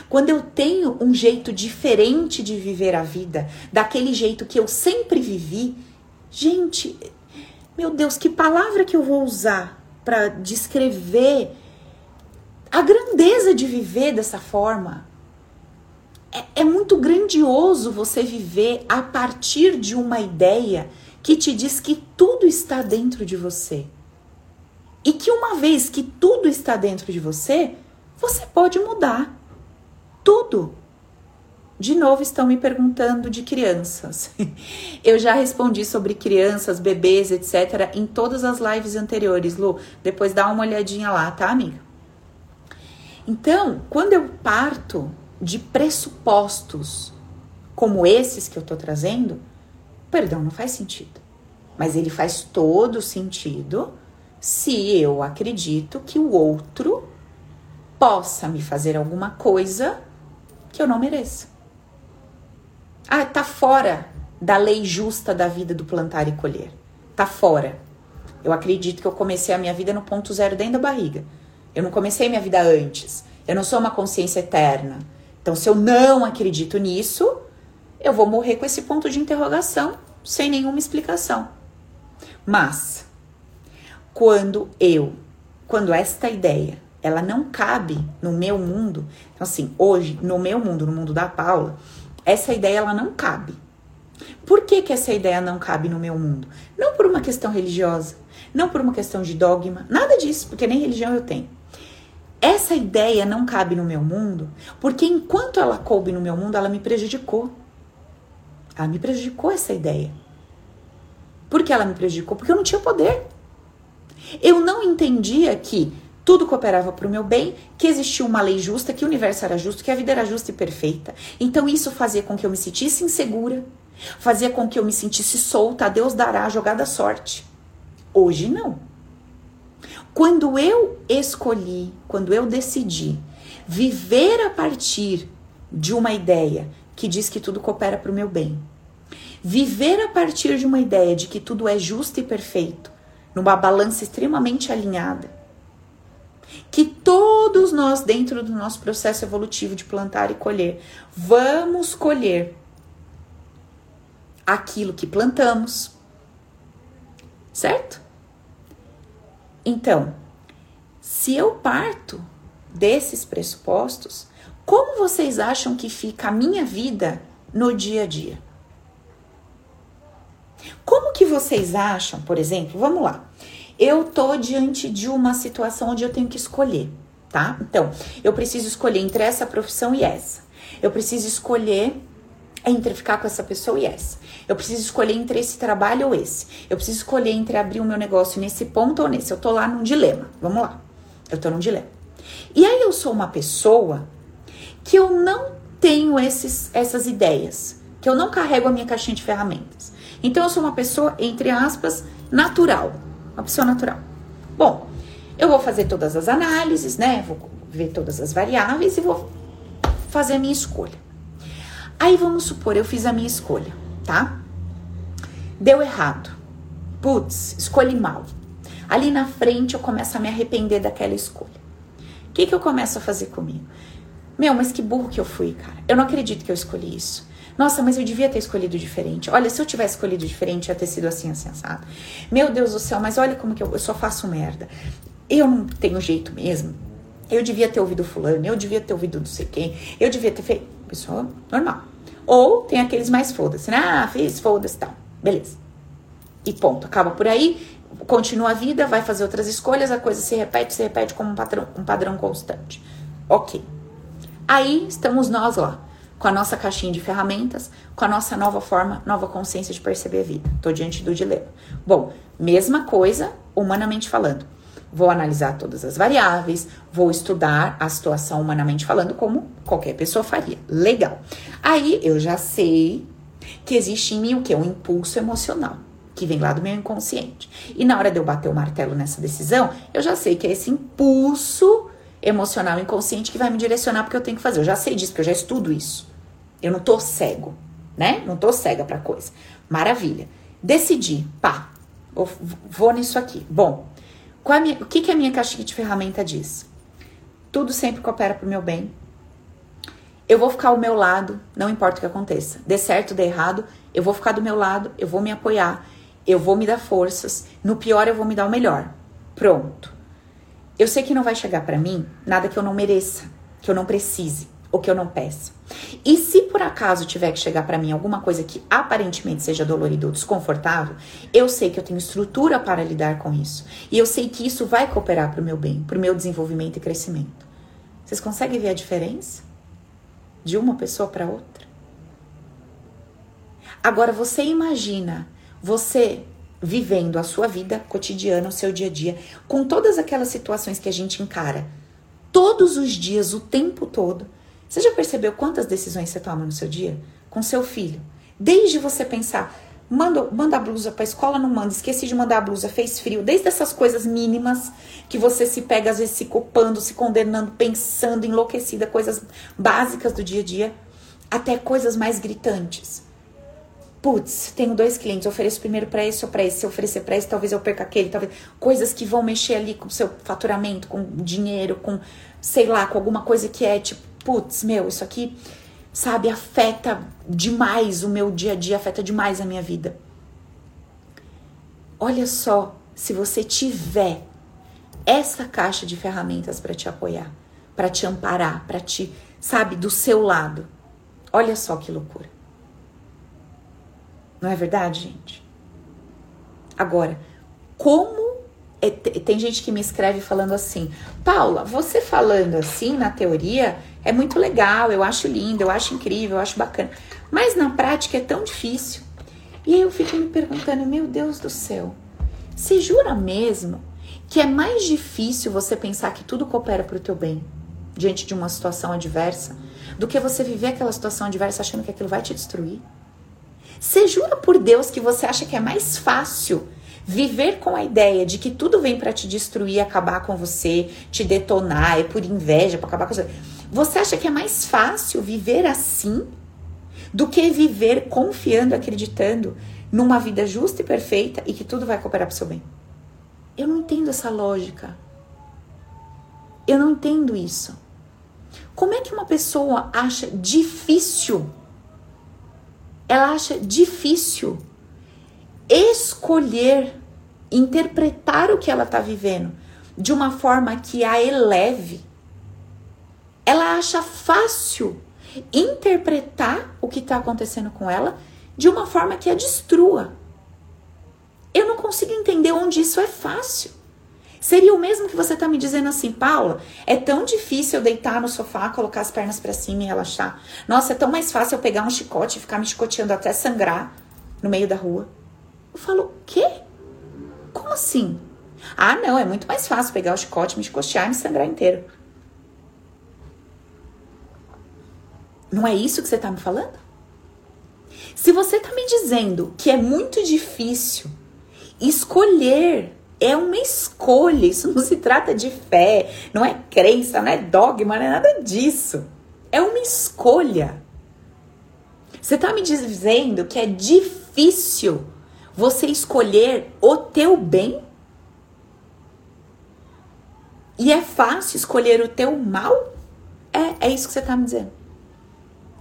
quando eu tenho um jeito diferente de viver a vida, daquele jeito que eu sempre vivi, gente, meu Deus, que palavra que eu vou usar para descrever a grandeza de viver dessa forma? É, é muito grandioso você viver a partir de uma ideia que te diz que tudo está dentro de você. E que uma vez que tudo está dentro de você, você pode mudar tudo. De novo, estão me perguntando de crianças. Eu já respondi sobre crianças, bebês, etc., em todas as lives anteriores, Lu. Depois dá uma olhadinha lá, tá, amiga? Então, quando eu parto de pressupostos como esses que eu tô trazendo, perdão, não faz sentido. Mas ele faz todo sentido se eu acredito que o outro possa me fazer alguma coisa que eu não mereço. Ah, tá fora da lei justa da vida do plantar e colher. Tá fora. Eu acredito que eu comecei a minha vida no ponto zero dentro da barriga. Eu não comecei minha vida antes. Eu não sou uma consciência eterna. Então, se eu não acredito nisso, eu vou morrer com esse ponto de interrogação sem nenhuma explicação. Mas, quando eu, quando esta ideia ela não cabe no meu mundo. Então, assim, hoje, no meu mundo, no mundo da Paula, essa ideia ela não cabe. Por que, que essa ideia não cabe no meu mundo? Não por uma questão religiosa, não por uma questão de dogma, nada disso, porque nem religião eu tenho. Essa ideia não cabe no meu mundo, porque enquanto ela coube no meu mundo, ela me prejudicou. Ela me prejudicou essa ideia. Por que ela me prejudicou? Porque eu não tinha poder. Eu não entendia que tudo cooperava para o meu bem, que existia uma lei justa, que o universo era justo, que a vida era justa e perfeita. Então isso fazia com que eu me sentisse insegura, fazia com que eu me sentisse solta, a Deus dará a jogada sorte. Hoje não. Quando eu escolhi, quando eu decidi viver a partir de uma ideia que diz que tudo coopera para o meu bem, viver a partir de uma ideia de que tudo é justo e perfeito, numa balança extremamente alinhada, que todos nós, dentro do nosso processo evolutivo de plantar e colher, vamos colher aquilo que plantamos, certo? Então, se eu parto desses pressupostos, como vocês acham que fica a minha vida no dia a dia? Como que vocês acham, por exemplo, vamos lá, eu tô diante de uma situação onde eu tenho que escolher, tá? Então, eu preciso escolher entre essa profissão e essa. Eu preciso escolher entre ficar com essa pessoa e essa. Eu preciso escolher entre esse trabalho ou esse. Eu preciso escolher entre abrir o meu negócio nesse ponto ou nesse. Eu tô lá num dilema. Vamos lá. Eu tô num dilema. E aí eu sou uma pessoa que eu não tenho esses, essas ideias, que eu não carrego a minha caixinha de ferramentas. Então eu sou uma pessoa, entre aspas, natural. Uma pessoa natural. Bom, eu vou fazer todas as análises, né? Vou ver todas as variáveis e vou fazer a minha escolha. Aí vamos supor, eu fiz a minha escolha, tá? Deu errado. Putz, escolhi mal. Ali na frente eu começo a me arrepender daquela escolha. O que, que eu começo a fazer comigo? Meu, mas que burro que eu fui, cara. Eu não acredito que eu escolhi isso. Nossa, mas eu devia ter escolhido diferente. Olha, se eu tivesse escolhido diferente, ia ter sido assim, assim, assado. Meu Deus do céu, mas olha como que eu, eu só faço merda. Eu não tenho jeito mesmo. Eu devia ter ouvido fulano, eu devia ter ouvido não sei quem, eu devia ter feito. Pessoa normal. Ou tem aqueles mais foda-se, né? Ah, fiz, foda-se tal. Beleza. E ponto. Acaba por aí, continua a vida, vai fazer outras escolhas, a coisa se repete, se repete como um padrão, um padrão constante. Ok. Aí estamos nós lá, com a nossa caixinha de ferramentas, com a nossa nova forma, nova consciência de perceber a vida. Tô diante do dilema. Bom, mesma coisa, humanamente falando. Vou analisar todas as variáveis, vou estudar a situação humanamente falando, como qualquer pessoa faria. Legal. Aí eu já sei que existe em mim o que? Um impulso emocional, que vem lá do meu inconsciente. E na hora de eu bater o martelo nessa decisão, eu já sei que é esse impulso emocional inconsciente que vai me direcionar porque eu tenho que fazer. Eu já sei disso, porque eu já estudo isso. Eu não tô cego, né? Não tô cega pra coisa. Maravilha. Decidi, pá, vou nisso aqui. Bom, minha, o que, que a minha caixinha de ferramenta diz? Tudo sempre coopera pro meu bem. Eu vou ficar ao meu lado, não importa o que aconteça. Dê certo, dê errado, eu vou ficar do meu lado, eu vou me apoiar, eu vou me dar forças. No pior, eu vou me dar o melhor. Pronto. Eu sei que não vai chegar para mim nada que eu não mereça, que eu não precise ou que eu não peça. E se por acaso tiver que chegar para mim alguma coisa que aparentemente seja dolorida ou desconfortável, eu sei que eu tenho estrutura para lidar com isso. E eu sei que isso vai cooperar para o meu bem, para o meu desenvolvimento e crescimento. Vocês conseguem ver a diferença de uma pessoa para outra? Agora você imagina você vivendo a sua vida cotidiana, o seu dia a dia, com todas aquelas situações que a gente encara todos os dias, o tempo todo. Você já percebeu quantas decisões você toma no seu dia? Com seu filho. Desde você pensar, manda, manda a blusa para a escola, não manda, esqueci de mandar a blusa, fez frio. Desde essas coisas mínimas que você se pega, às vezes, se culpando, se condenando, pensando, enlouquecida, coisas básicas do dia a dia, até coisas mais gritantes putz, tenho dois clientes, ofereço primeiro para esse ou para esse. Se oferecer para esse, talvez eu perca aquele, talvez coisas que vão mexer ali com o seu faturamento, com dinheiro, com sei lá, com alguma coisa que é tipo, putz, meu, isso aqui, sabe, afeta demais o meu dia a dia, afeta demais a minha vida. Olha só, se você tiver essa caixa de ferramentas para te apoiar, para te amparar, para te, sabe, do seu lado. Olha só que loucura. Não é verdade, gente? Agora, como. É, tem gente que me escreve falando assim: Paula, você falando assim na teoria é muito legal, eu acho lindo, eu acho incrível, eu acho bacana. Mas na prática é tão difícil. E aí eu fico me perguntando: meu Deus do céu, você jura mesmo que é mais difícil você pensar que tudo coopera para o teu bem diante de uma situação adversa do que você viver aquela situação adversa achando que aquilo vai te destruir? Você jura por Deus que você acha que é mais fácil viver com a ideia de que tudo vem para te destruir, acabar com você, te detonar, é por inveja, para acabar com você? Você acha que é mais fácil viver assim do que viver confiando, acreditando numa vida justa e perfeita e que tudo vai cooperar para o seu bem? Eu não entendo essa lógica. Eu não entendo isso. Como é que uma pessoa acha difícil ela acha difícil escolher interpretar o que ela está vivendo de uma forma que a eleve. Ela acha fácil interpretar o que está acontecendo com ela de uma forma que a destrua. Eu não consigo entender onde isso é fácil. Seria o mesmo que você tá me dizendo assim, Paula, é tão difícil eu deitar no sofá, colocar as pernas para cima e relaxar. Nossa, é tão mais fácil eu pegar um chicote e ficar me chicoteando até sangrar no meio da rua. Eu falo, quê? Como assim? Ah, não, é muito mais fácil pegar o chicote, me chicotear e me sangrar inteiro. Não é isso que você tá me falando? Se você tá me dizendo que é muito difícil escolher é uma escolha, isso não se trata de fé, não é crença, não é dogma, não é nada disso. É uma escolha. Você está me dizendo que é difícil você escolher o teu bem? E é fácil escolher o teu mal? É, é isso que você está me dizendo.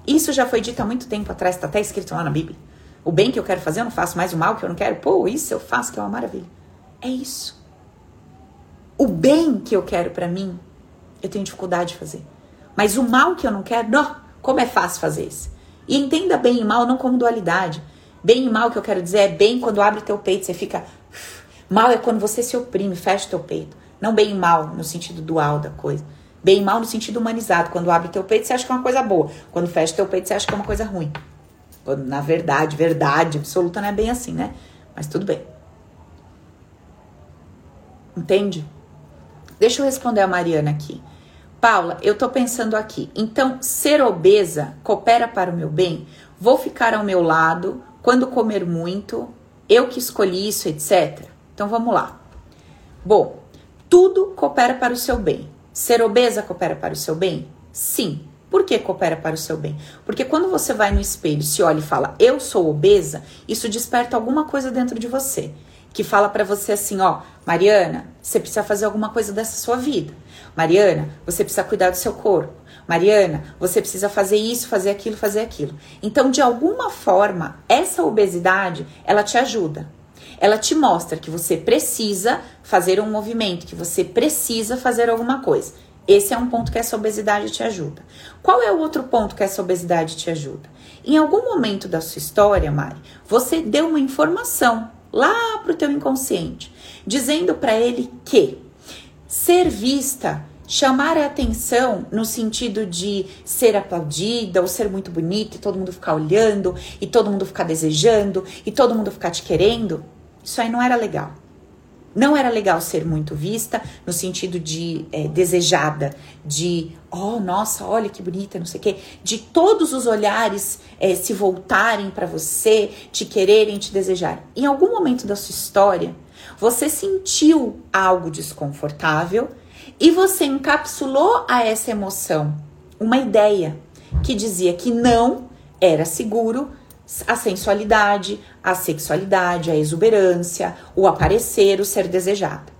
Isso já foi dito há muito tempo atrás, está até escrito lá na Bíblia. O bem que eu quero fazer, eu não faço mais o mal que eu não quero. Pô, isso eu faço, que é uma maravilha. É isso. O bem que eu quero para mim, eu tenho dificuldade de fazer. Mas o mal que eu não quero, não, como é fácil fazer isso. E entenda bem e mal não como dualidade. Bem e mal que eu quero dizer é bem quando abre teu peito, você fica. Mal é quando você se oprime, fecha teu peito. Não bem e mal no sentido dual da coisa. Bem e mal no sentido humanizado. Quando abre teu peito, você acha que é uma coisa boa. Quando fecha teu peito, você acha que é uma coisa ruim. Quando, na verdade, verdade absoluta não é bem assim, né? Mas tudo bem. Entende? Deixa eu responder a Mariana aqui. Paula, eu tô pensando aqui. Então, ser obesa coopera para o meu bem? Vou ficar ao meu lado quando comer muito? Eu que escolhi isso, etc. Então, vamos lá. Bom, tudo coopera para o seu bem. Ser obesa coopera para o seu bem? Sim. Por que coopera para o seu bem? Porque quando você vai no espelho, se olha e fala, eu sou obesa, isso desperta alguma coisa dentro de você. Que fala para você assim, ó, Mariana, você precisa fazer alguma coisa dessa sua vida. Mariana, você precisa cuidar do seu corpo. Mariana, você precisa fazer isso, fazer aquilo, fazer aquilo. Então, de alguma forma, essa obesidade, ela te ajuda. Ela te mostra que você precisa fazer um movimento, que você precisa fazer alguma coisa. Esse é um ponto que essa obesidade te ajuda. Qual é o outro ponto que essa obesidade te ajuda? Em algum momento da sua história, Mari, você deu uma informação lá para o teu inconsciente, dizendo para ele que ser vista, chamar a atenção no sentido de ser aplaudida ou ser muito bonita e todo mundo ficar olhando e todo mundo ficar desejando e todo mundo ficar te querendo, isso aí não era legal. Não era legal ser muito vista no sentido de é, desejada, de oh nossa, olha que bonita, não sei o quê, de todos os olhares é, se voltarem para você, te quererem, te desejarem. Em algum momento da sua história, você sentiu algo desconfortável e você encapsulou a essa emoção uma ideia que dizia que não era seguro a sensualidade, a sexualidade, a exuberância, o aparecer, o ser desejado.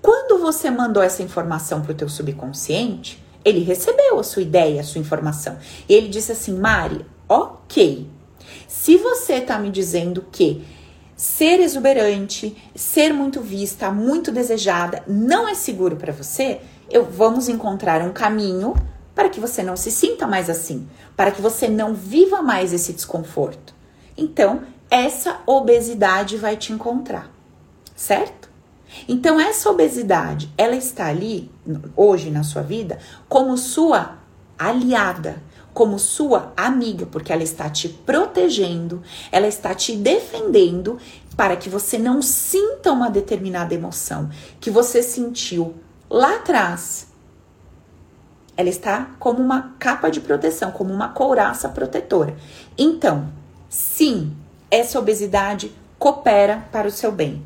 Quando você mandou essa informação para o teu subconsciente, ele recebeu a sua ideia, a sua informação. E ele disse assim, Mari, ok. Se você está me dizendo que ser exuberante, ser muito vista, muito desejada, não é seguro para você, eu vamos encontrar um caminho para que você não se sinta mais assim, para que você não viva mais esse desconforto. Então, essa obesidade vai te encontrar, certo? Então, essa obesidade, ela está ali hoje na sua vida como sua aliada, como sua amiga, porque ela está te protegendo, ela está te defendendo para que você não sinta uma determinada emoção que você sentiu lá atrás ela está como uma capa de proteção, como uma couraça protetora. Então, sim, essa obesidade coopera para o seu bem.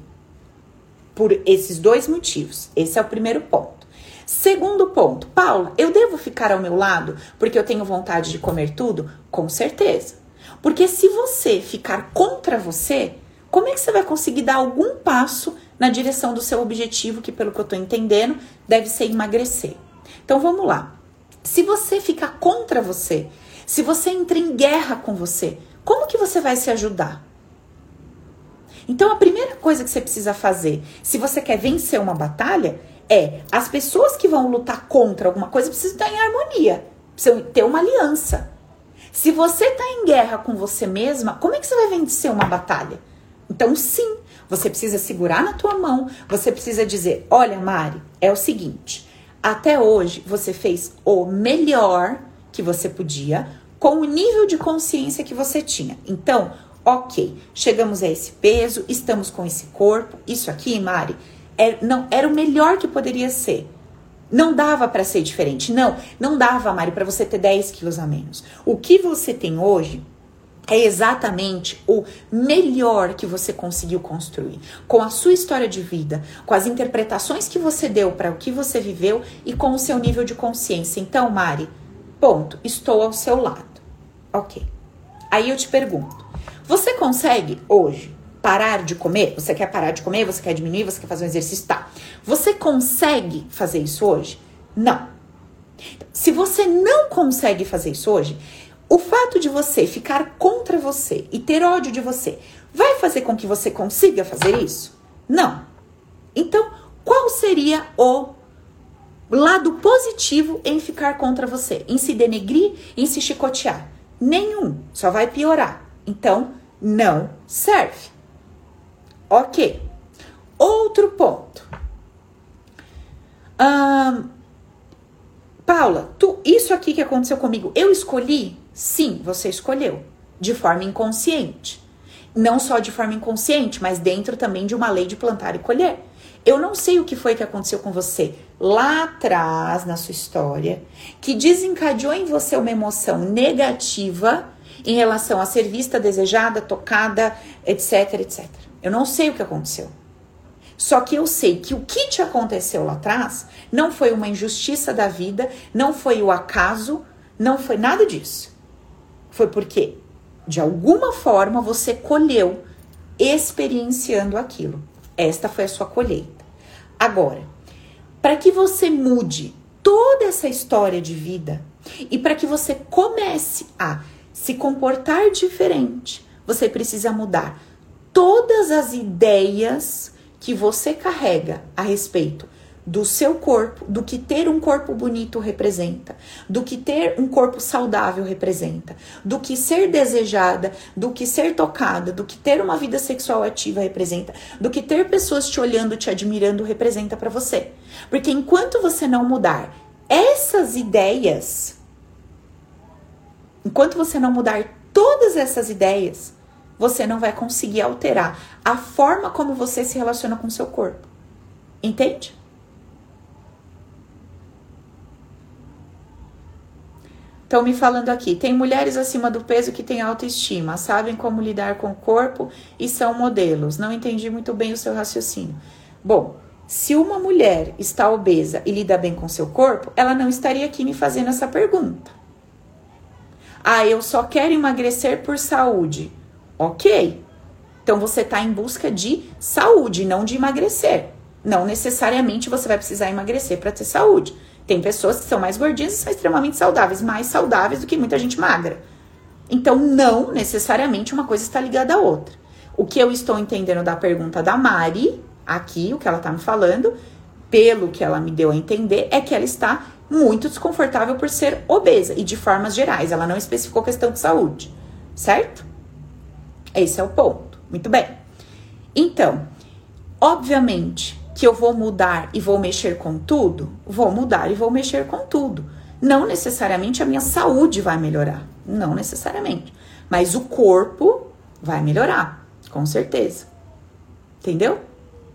Por esses dois motivos. Esse é o primeiro ponto. Segundo ponto, Paula, eu devo ficar ao meu lado porque eu tenho vontade de comer tudo? Com certeza. Porque se você ficar contra você, como é que você vai conseguir dar algum passo na direção do seu objetivo, que pelo que eu estou entendendo, deve ser emagrecer? Então vamos lá. Se você ficar contra você, se você entra em guerra com você, como que você vai se ajudar? Então a primeira coisa que você precisa fazer, se você quer vencer uma batalha, é as pessoas que vão lutar contra alguma coisa precisam estar em harmonia, precisam ter uma aliança. Se você está em guerra com você mesma, como é que você vai vencer uma batalha? Então, sim, você precisa segurar na tua mão, você precisa dizer: olha, Mari, é o seguinte, até hoje você fez o melhor que você podia com o nível de consciência que você tinha. Então, ok, chegamos a esse peso, estamos com esse corpo, isso aqui, Mari, é, não, era o melhor que poderia ser. Não dava para ser diferente. Não, não dava, Mari, para você ter 10 quilos a menos. O que você tem hoje é exatamente o melhor que você conseguiu construir, com a sua história de vida, com as interpretações que você deu para o que você viveu e com o seu nível de consciência. Então, Mari, ponto, estou ao seu lado. Ok. Aí eu te pergunto: você consegue hoje parar de comer? Você quer parar de comer? Você quer diminuir? Você quer fazer um exercício? Tá. Você consegue fazer isso hoje? Não. Se você não consegue fazer isso hoje, o fato de você ficar contra você e ter ódio de você vai fazer com que você consiga fazer isso? Não. Então, qual seria o lado positivo em ficar contra você, em se denegrir, em se chicotear? Nenhum, só vai piorar. Então, não serve. Ok. Outro ponto. Um, Paula, tu, isso aqui que aconteceu comigo, eu escolhi? Sim, você escolheu. De forma inconsciente. Não só de forma inconsciente, mas dentro também de uma lei de plantar e colher. Eu não sei o que foi que aconteceu com você lá atrás na sua história que desencadeou em você uma emoção negativa em relação a ser vista, desejada, tocada, etc, etc. Eu não sei o que aconteceu. Só que eu sei que o que te aconteceu lá atrás não foi uma injustiça da vida, não foi o acaso, não foi nada disso. Foi porque, de alguma forma, você colheu experienciando aquilo. Esta foi a sua colheita. Agora, para que você mude toda essa história de vida e para que você comece a se comportar diferente, você precisa mudar todas as ideias que você carrega a respeito do seu corpo, do que ter um corpo bonito representa, do que ter um corpo saudável representa, do que ser desejada, do que ser tocada, do que ter uma vida sexual ativa representa, do que ter pessoas te olhando, te admirando representa para você. Porque enquanto você não mudar essas ideias, enquanto você não mudar todas essas ideias, você não vai conseguir alterar a forma como você se relaciona com seu corpo. Entende? Estão me falando aqui, tem mulheres acima do peso que têm autoestima, sabem como lidar com o corpo e são modelos. Não entendi muito bem o seu raciocínio. Bom, se uma mulher está obesa e lida bem com seu corpo, ela não estaria aqui me fazendo essa pergunta. Ah, eu só quero emagrecer por saúde. Ok. Então você está em busca de saúde, não de emagrecer. Não necessariamente você vai precisar emagrecer para ter saúde. Tem pessoas que são mais gordinhas e são extremamente saudáveis, mais saudáveis do que muita gente magra. Então, não necessariamente uma coisa está ligada à outra. O que eu estou entendendo da pergunta da Mari, aqui, o que ela está me falando, pelo que ela me deu a entender, é que ela está muito desconfortável por ser obesa e de formas gerais. Ela não especificou questão de saúde, certo? Esse é o ponto. Muito bem. Então, obviamente que eu vou mudar e vou mexer com tudo, vou mudar e vou mexer com tudo. Não necessariamente a minha saúde vai melhorar, não necessariamente, mas o corpo vai melhorar, com certeza. Entendeu?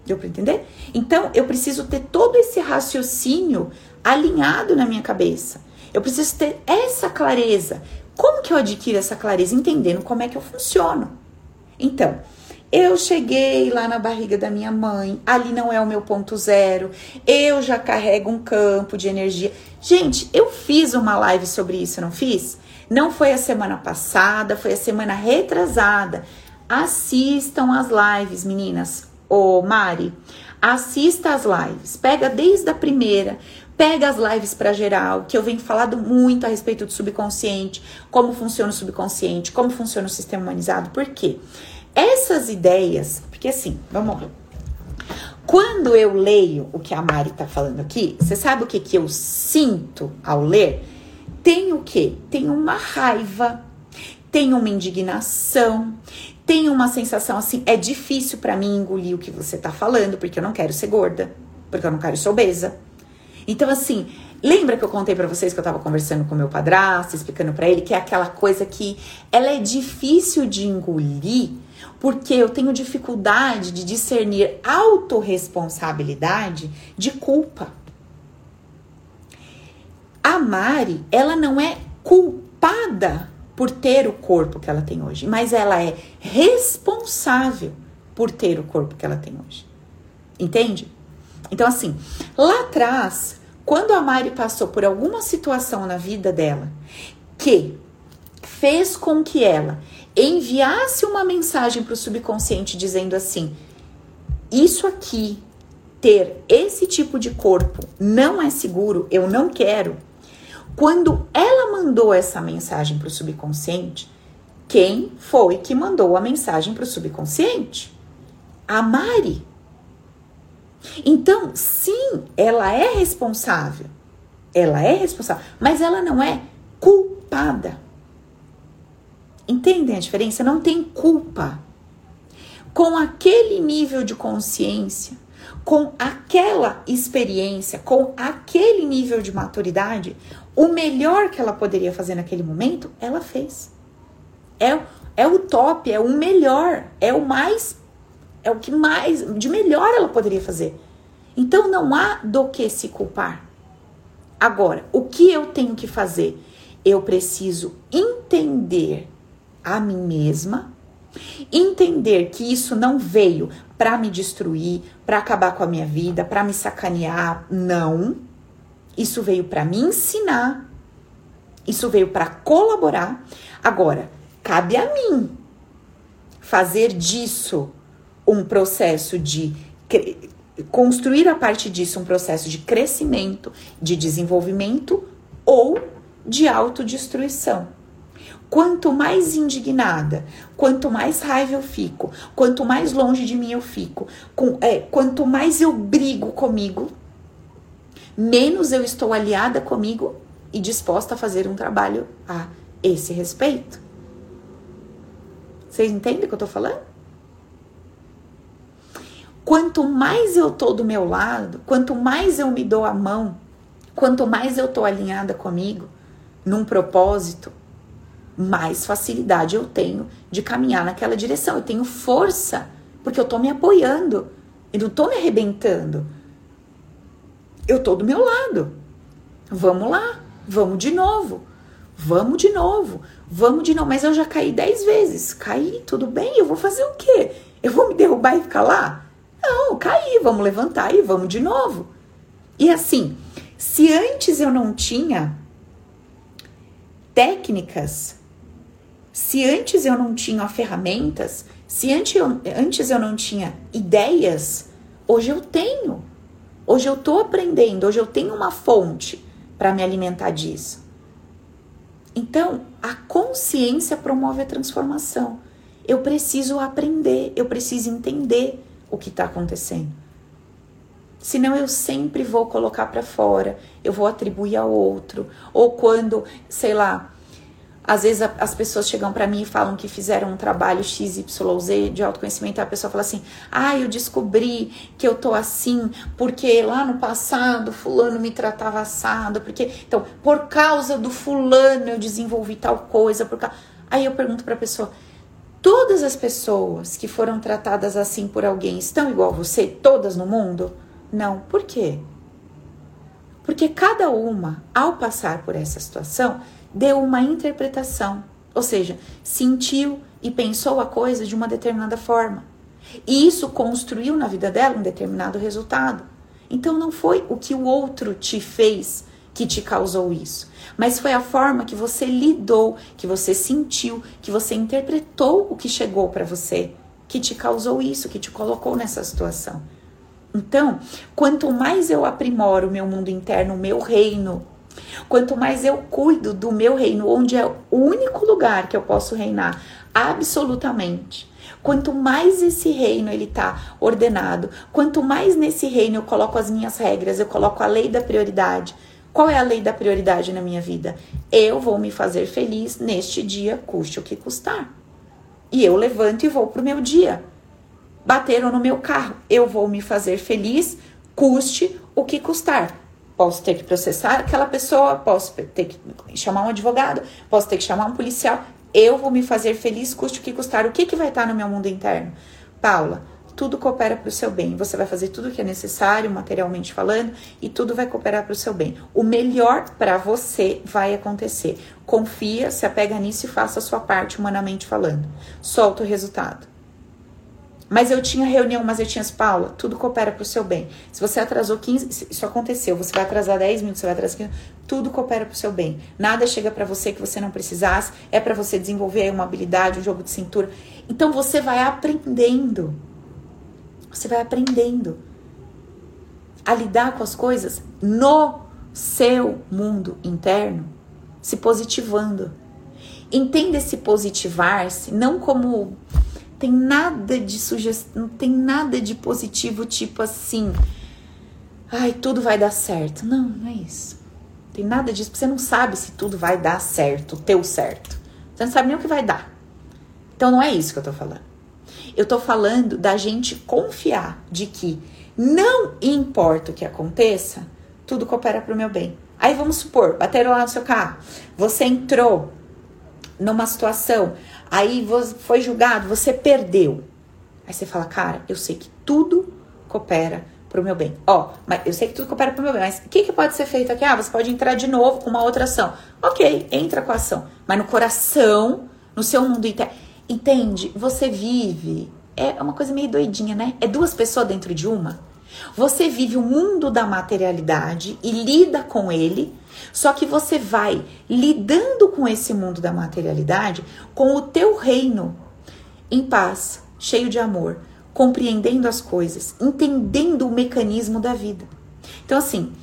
Deu para entender? Então, eu preciso ter todo esse raciocínio alinhado na minha cabeça. Eu preciso ter essa clareza. Como que eu adquiro essa clareza? Entendendo como é que eu funciono. Então, eu cheguei lá na barriga da minha mãe, ali não é o meu ponto zero, eu já carrego um campo de energia. Gente, eu fiz uma live sobre isso, não fiz? Não foi a semana passada, foi a semana retrasada. Assistam as lives, meninas. Ô, Mari, assista as lives. Pega desde a primeira, pega as lives para geral, que eu venho falado muito a respeito do subconsciente, como funciona o subconsciente, como funciona o sistema humanizado. Por quê? Essas ideias, porque assim, vamos lá. Quando eu leio o que a Mari tá falando aqui, você sabe o que, que eu sinto ao ler? Tem o quê? Tem uma raiva, tem uma indignação, tem uma sensação assim, é difícil para mim engolir o que você tá falando, porque eu não quero ser gorda, porque eu não quero ser obesa, então, assim, lembra que eu contei para vocês que eu tava conversando com meu padrasto, explicando para ele que é aquela coisa que ela é difícil de engolir, porque eu tenho dificuldade de discernir autorresponsabilidade de culpa. A Mari, ela não é culpada por ter o corpo que ela tem hoje, mas ela é responsável por ter o corpo que ela tem hoje. Entende? Então, assim, lá atrás, quando a Mari passou por alguma situação na vida dela que fez com que ela enviasse uma mensagem para o subconsciente dizendo assim: Isso aqui, ter esse tipo de corpo, não é seguro, eu não quero. Quando ela mandou essa mensagem para o subconsciente, quem foi que mandou a mensagem para o subconsciente? A Mari. Então, sim, ela é responsável. Ela é responsável, mas ela não é culpada. Entendem a diferença? Não tem culpa. Com aquele nível de consciência, com aquela experiência, com aquele nível de maturidade, o melhor que ela poderia fazer naquele momento, ela fez. É, é o top, é o melhor, é o mais, é o que mais, de melhor ela poderia fazer. Então não há do que se culpar. Agora, o que eu tenho que fazer? Eu preciso entender a mim mesma, entender que isso não veio para me destruir, para acabar com a minha vida, para me sacanear, não. Isso veio para me ensinar. Isso veio para colaborar. Agora, cabe a mim fazer disso um processo de construir a partir disso um processo de crescimento, de desenvolvimento ou de autodestruição. Quanto mais indignada, quanto mais raiva eu fico, quanto mais longe de mim eu fico, com, é, quanto mais eu brigo comigo, menos eu estou aliada comigo e disposta a fazer um trabalho a esse respeito. Vocês entendem o que eu tô falando? Quanto mais eu tô do meu lado, quanto mais eu me dou a mão, quanto mais eu tô alinhada comigo, num propósito, mais facilidade eu tenho de caminhar naquela direção. Eu tenho força, porque eu tô me apoiando. Eu não tô me arrebentando. Eu tô do meu lado. Vamos lá, vamos de novo. Vamos de novo, vamos de novo. Mas eu já caí dez vezes. Caí, tudo bem, eu vou fazer o quê? Eu vou me derrubar e ficar lá? Não, caí, vamos levantar e vamos de novo. E assim, se antes eu não tinha técnicas, se antes eu não tinha ferramentas, se antes eu, antes eu não tinha ideias, hoje eu tenho. Hoje eu tô aprendendo, hoje eu tenho uma fonte para me alimentar disso. Então, a consciência promove a transformação. Eu preciso aprender, eu preciso entender o que está acontecendo. Senão eu sempre vou colocar para fora, eu vou atribuir ao outro. Ou quando, sei lá, às vezes a, as pessoas chegam para mim e falam que fizeram um trabalho XYZ de autoconhecimento, e a pessoa fala assim: "Ah, eu descobri que eu tô assim porque lá no passado fulano me tratava assado, porque então, por causa do fulano eu desenvolvi tal coisa, por. Aí eu pergunto para a pessoa: Todas as pessoas que foram tratadas assim por alguém estão igual a você, todas no mundo? Não. Por quê? Porque cada uma, ao passar por essa situação, deu uma interpretação, ou seja, sentiu e pensou a coisa de uma determinada forma. E isso construiu na vida dela um determinado resultado. Então não foi o que o outro te fez que te causou isso, mas foi a forma que você lidou, que você sentiu, que você interpretou o que chegou para você, que te causou isso, que te colocou nessa situação. Então, quanto mais eu aprimoro o meu mundo interno, o meu reino, quanto mais eu cuido do meu reino, onde é o único lugar que eu posso reinar absolutamente, quanto mais esse reino ele tá ordenado, quanto mais nesse reino eu coloco as minhas regras, eu coloco a lei da prioridade. Qual é a lei da prioridade na minha vida? Eu vou me fazer feliz neste dia, custe o que custar. E eu levanto e vou pro meu dia bateram no meu carro. Eu vou me fazer feliz, custe o que custar. Posso ter que processar aquela pessoa, posso ter que chamar um advogado, posso ter que chamar um policial. Eu vou me fazer feliz, custe o que custar. O que, que vai estar no meu mundo interno? Paula, tudo coopera para o seu bem. Você vai fazer tudo o que é necessário, materialmente falando, e tudo vai cooperar para o seu bem. O melhor para você vai acontecer. Confia, se apega nisso e faça a sua parte, humanamente falando. Solta o resultado. Mas eu tinha reunião, mas eu tinha as Paula, tudo coopera pro seu bem. Se você atrasou 15, isso aconteceu, você vai atrasar 10 minutos, você vai atrasar 15, tudo coopera pro seu bem. Nada chega para você que você não precisasse, é para você desenvolver uma habilidade, um jogo de cintura. Então você vai aprendendo. Você vai aprendendo a lidar com as coisas no seu mundo interno, se positivando. Entenda esse positivar-se não como tem nada de sugestão, não tem nada de positivo, tipo assim, ai, tudo vai dar certo. Não, não é isso. Tem nada disso, você não sabe se tudo vai dar certo, o teu certo. Você não sabe nem o que vai dar. Então não é isso que eu tô falando. Eu tô falando da gente confiar de que não importa o que aconteça, tudo coopera para o meu bem. Aí vamos supor, bateram lá no seu carro, você entrou numa situação, aí foi julgado, você perdeu. Aí você fala, cara, eu sei que tudo coopera pro meu bem. Ó, mas eu sei que tudo coopera pro meu bem, mas o que, que pode ser feito aqui? Ah, você pode entrar de novo com uma outra ação. Ok, entra com a ação. Mas no coração, no seu mundo interno. Entende? Você vive. É uma coisa meio doidinha, né? É duas pessoas dentro de uma. Você vive o mundo da materialidade e lida com ele, só que você vai lidando com esse mundo da materialidade com o teu reino em paz, cheio de amor, compreendendo as coisas, entendendo o mecanismo da vida. Então, assim,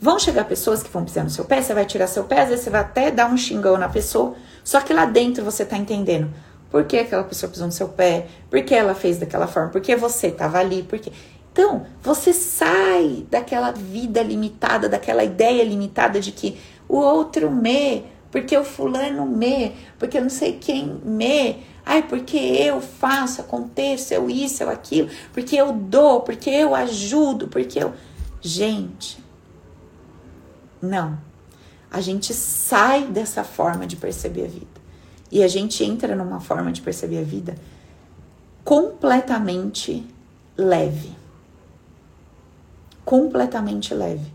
vão chegar pessoas que vão pisar no seu pé, você vai tirar seu pé, às vezes você vai até dar um xingão na pessoa, só que lá dentro você tá entendendo por que aquela pessoa pisou no seu pé, por que ela fez daquela forma, por que você tava ali, por que. Então, você sai daquela vida limitada, daquela ideia limitada de que o outro me, porque o fulano me, porque eu não sei quem me, ai, porque eu faço, aconteço, eu isso, eu aquilo, porque eu dou, porque eu ajudo, porque eu. Gente, não. A gente sai dessa forma de perceber a vida. E a gente entra numa forma de perceber a vida completamente leve completamente leve.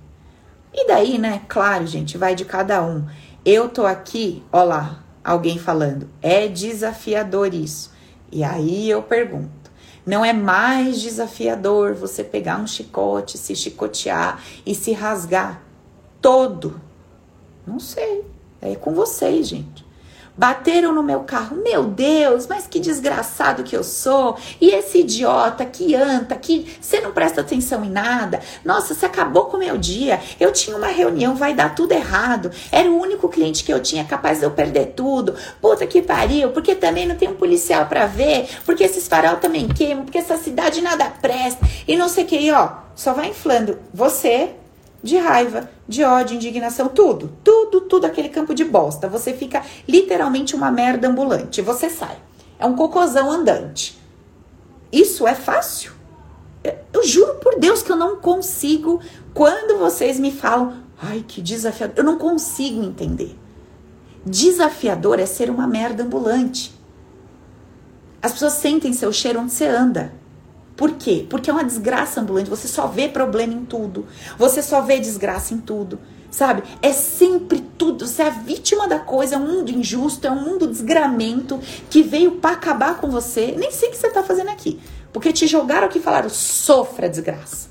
E daí, né? Claro, gente, vai de cada um. Eu tô aqui, ó lá, alguém falando, é desafiador isso. E aí eu pergunto, não é mais desafiador você pegar um chicote, se chicotear e se rasgar todo? Não sei. É com vocês, gente. Bateram no meu carro. Meu Deus, mas que desgraçado que eu sou. E esse idiota que anda, que você não presta atenção em nada. Nossa, você acabou com o meu dia. Eu tinha uma reunião, vai dar tudo errado. Era o único cliente que eu tinha capaz de eu perder tudo. Puta que pariu, porque também não tem um policial para ver, porque esses farol também queimam, porque essa cidade nada presta. E não sei o que, ó, só vai inflando você de raiva, de ódio, indignação, tudo, tudo, tudo aquele campo de bosta. Você fica literalmente uma merda ambulante. Você sai. É um cocôzão andante. Isso é fácil? Eu juro por Deus que eu não consigo. Quando vocês me falam, ai que desafiador, eu não consigo entender. Desafiador é ser uma merda ambulante. As pessoas sentem seu cheiro onde você anda. Por quê? Porque é uma desgraça ambulante. Você só vê problema em tudo. Você só vê desgraça em tudo. Sabe? É sempre tudo. Você é a vítima da coisa. É um mundo injusto. É um mundo desgramento que veio para acabar com você. Nem sei o que você tá fazendo aqui. Porque te jogaram aqui e falaram: sofra desgraça.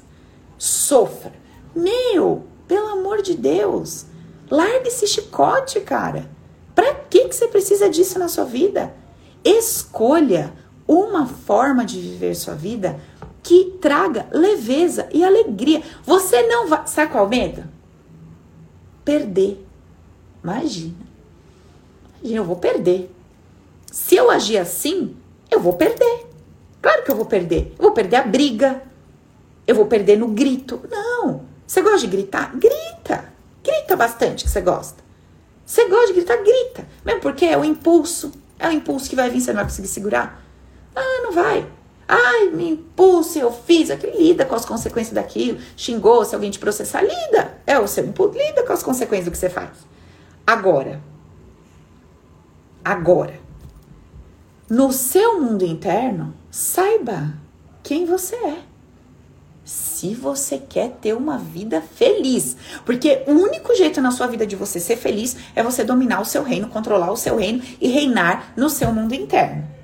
Sofra. Meu, pelo amor de Deus. Larga esse chicote, cara. Pra que, que você precisa disso na sua vida? Escolha uma forma de viver sua vida que traga leveza e alegria. Você não vai. Sabe qual é medo? Perder. Imagina. Imagina, eu vou perder. Se eu agir assim, eu vou perder. Claro que eu vou perder. Eu vou perder a briga. Eu vou perder no grito. Não. Você gosta de gritar? Grita. Grita bastante que você gosta. Você gosta de gritar? Grita. Mesmo porque é o impulso. É o impulso que vai vir, você não vai conseguir segurar. Ah, não vai. Ai, me impulso, eu fiz aquilo. Lida com as consequências daquilo. Xingou, se alguém te processar, lida. É o seu impulso, lida com as consequências do que você faz. Agora, agora, no seu mundo interno, saiba quem você é. Se você quer ter uma vida feliz. Porque o único jeito na sua vida de você ser feliz é você dominar o seu reino, controlar o seu reino e reinar no seu mundo interno.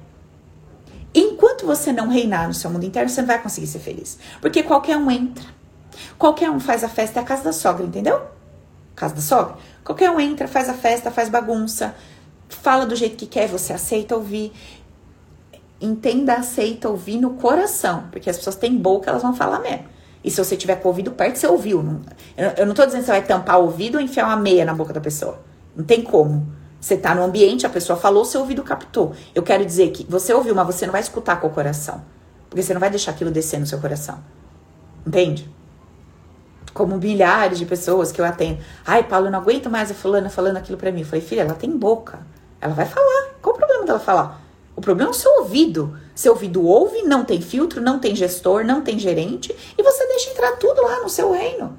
Enquanto você não reinar no seu mundo interno, você não vai conseguir ser feliz. Porque qualquer um entra. Qualquer um faz a festa, é a casa da sogra, entendeu? Casa da sogra. Qualquer um entra, faz a festa, faz bagunça, fala do jeito que quer, você aceita ouvir. Entenda, aceita ouvir no coração. Porque as pessoas têm boca, elas vão falar mesmo. E se você tiver com o ouvido perto, você ouviu. Eu não tô dizendo que você vai tampar o ouvido ou enfiar uma meia na boca da pessoa. Não tem como. Você tá no ambiente, a pessoa falou, seu ouvido captou. Eu quero dizer que você ouviu, mas você não vai escutar com o coração. Porque você não vai deixar aquilo descer no seu coração. Entende? Como milhares de pessoas que eu atendo. Ai, Paulo, eu não aguento mais a fulana falando aquilo pra mim. Eu falei, filha, ela tem boca. Ela vai falar. Qual o problema dela falar? O problema é o seu ouvido. Seu ouvido ouve, não tem filtro, não tem gestor, não tem gerente, e você deixa entrar tudo lá no seu reino.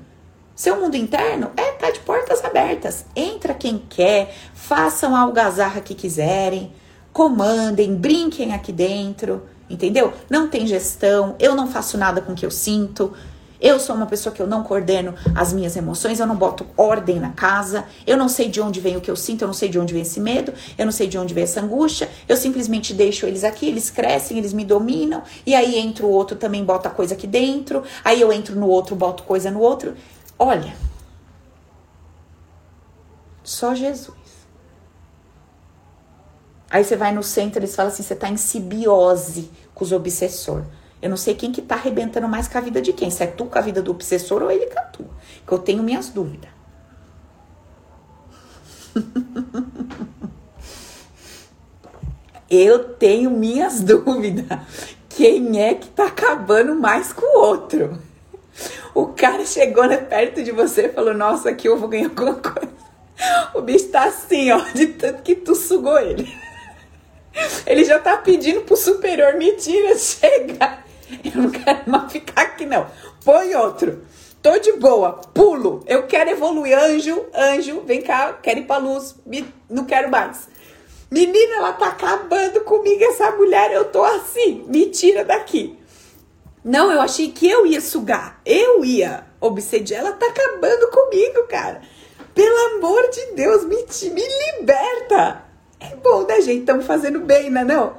Seu mundo interno é tá de portas abertas. Entra quem quer, façam a algazarra que quiserem, comandem, brinquem aqui dentro, entendeu? Não tem gestão, eu não faço nada com o que eu sinto. Eu sou uma pessoa que eu não coordeno as minhas emoções, eu não boto ordem na casa, eu não sei de onde vem o que eu sinto, eu não sei de onde vem esse medo, eu não sei de onde vem essa angústia, eu simplesmente deixo eles aqui, eles crescem, eles me dominam, e aí entra o outro também bota coisa aqui dentro, aí eu entro no outro, boto coisa no outro. Olha, só Jesus. Aí você vai no centro, eles falam assim, você tá em simbiose com os obsessores. Eu não sei quem que tá arrebentando mais com a vida de quem. Se é tu com a vida do obsessor ou ele com a tua. Que eu tenho minhas dúvidas. eu tenho minhas dúvidas. Quem é que tá acabando mais com o outro? O cara chegou né, perto de você e falou: Nossa, aqui eu vou ganhar alguma coisa. O bicho tá assim, ó, de tanto que tu sugou ele. Ele já tá pedindo pro superior: Me tira, chega. Eu não quero mais ficar aqui, não. Põe outro. Tô de boa, pulo. Eu quero evoluir. Anjo, anjo, vem cá, quero ir pra luz. Me, não quero mais. Menina, ela tá acabando comigo, essa mulher. Eu tô assim. Me tira daqui. Não, eu achei que eu ia sugar. Eu ia obsediar. Ela tá acabando comigo, cara. Pelo amor de Deus, me, me liberta. É bom, né, gente? Estamos fazendo bem, né? Não?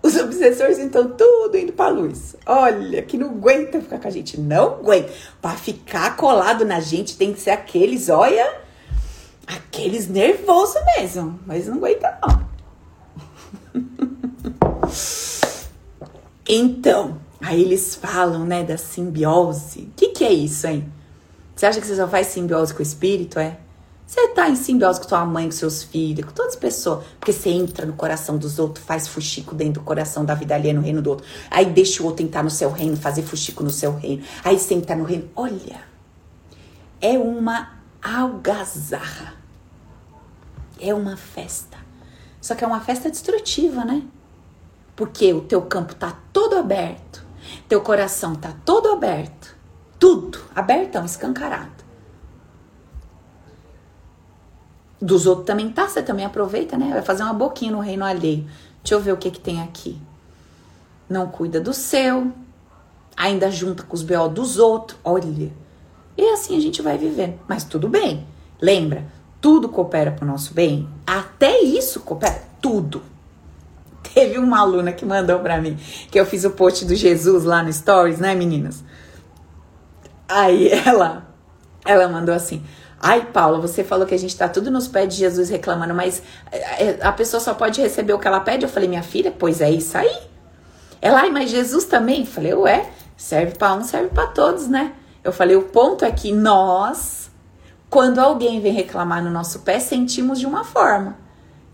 Os obsessores então tudo indo pra luz. Olha, que não aguenta ficar com a gente. Não aguenta. Pra ficar colado na gente tem que ser aqueles, olha, aqueles nervosos mesmo. Mas não aguenta não. então, aí eles falam, né, da simbiose. O que, que é isso, hein? Você acha que você só faz simbiose com o espírito, é? Você tá em simbiose com sua mãe, com seus filhos, com todas as pessoas. Porque você entra no coração dos outros, faz fuxico dentro do coração da vida alheia no reino do outro. Aí deixa o outro entrar no seu reino, fazer fuxico no seu reino. Aí você entra no reino. Olha, é uma algazarra. É uma festa. Só que é uma festa destrutiva, né? Porque o teu campo tá todo aberto. Teu coração tá todo aberto. Tudo abertão, escancarado. dos outros também tá, você também aproveita, né? Vai fazer uma boquinha no reino alheio. Deixa eu ver o que que tem aqui. Não cuida do seu, ainda junta com os BO dos outros. Olha. E assim a gente vai vivendo. Mas tudo bem. Lembra, tudo coopera pro nosso bem. Até isso coopera. Tudo. Teve uma aluna que mandou para mim que eu fiz o post do Jesus lá no Stories, né, meninas? Aí ela, ela mandou assim: Ai, Paula, você falou que a gente tá tudo nos pés de Jesus reclamando, mas eh, eh, a pessoa só pode receber o que ela pede. Eu falei, minha filha, pois é isso aí. Ela, ai, mas Jesus também? Eu falei, ué, serve para um, serve para todos, né? Eu falei, o ponto é que nós, quando alguém vem reclamar no nosso pé, sentimos de uma forma.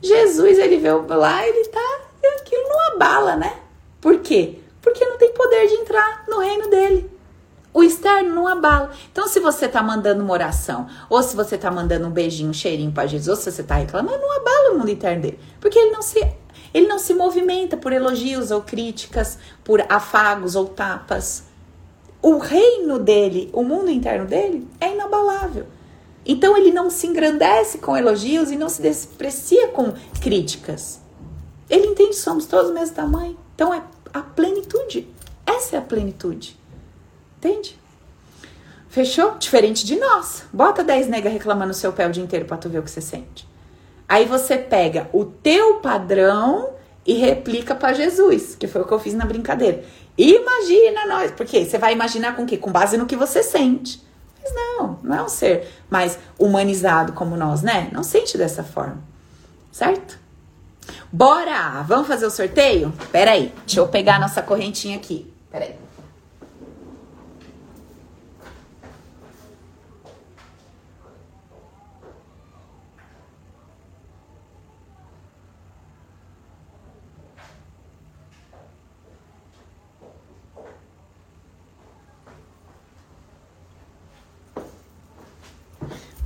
Jesus, ele veio lá, ele tá, aquilo não abala, né? Por quê? Porque não tem poder de entrar no reino dele. O externo não abala. Então, se você tá mandando uma oração, ou se você tá mandando um beijinho, um cheirinho para Jesus, se você tá reclamando, não abala o mundo interno dele. Porque ele não se ele não se movimenta por elogios ou críticas, por afagos ou tapas. O reino dele, o mundo interno dele, é inabalável. Então ele não se engrandece com elogios e não se desprecia com críticas. Ele entende que somos todos do mesmo tamanho. Então é a plenitude. Essa é a plenitude. Entende? Fechou? Diferente de nós. Bota 10 nega reclamando no seu pé o dia inteiro pra tu ver o que você sente. Aí você pega o teu padrão e replica para Jesus, que foi o que eu fiz na brincadeira. Imagina nós, porque você vai imaginar com o quê? Com base no que você sente. Mas não, não é um ser mais humanizado como nós, né? Não sente dessa forma, certo? Bora! Vamos fazer o sorteio? Pera aí, deixa eu pegar a nossa correntinha aqui. Pera aí.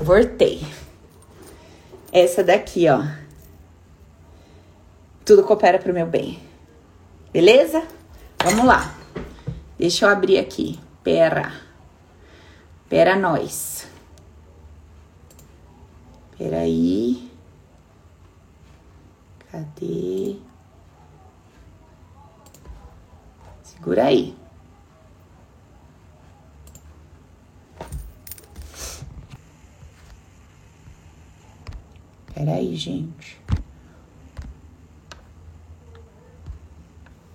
Voltei. Essa daqui, ó. Tudo coopera pro meu bem. Beleza? Vamos lá. Deixa eu abrir aqui. Pera. Pera nós. Pera aí. Cadê? Segura aí. Peraí, gente.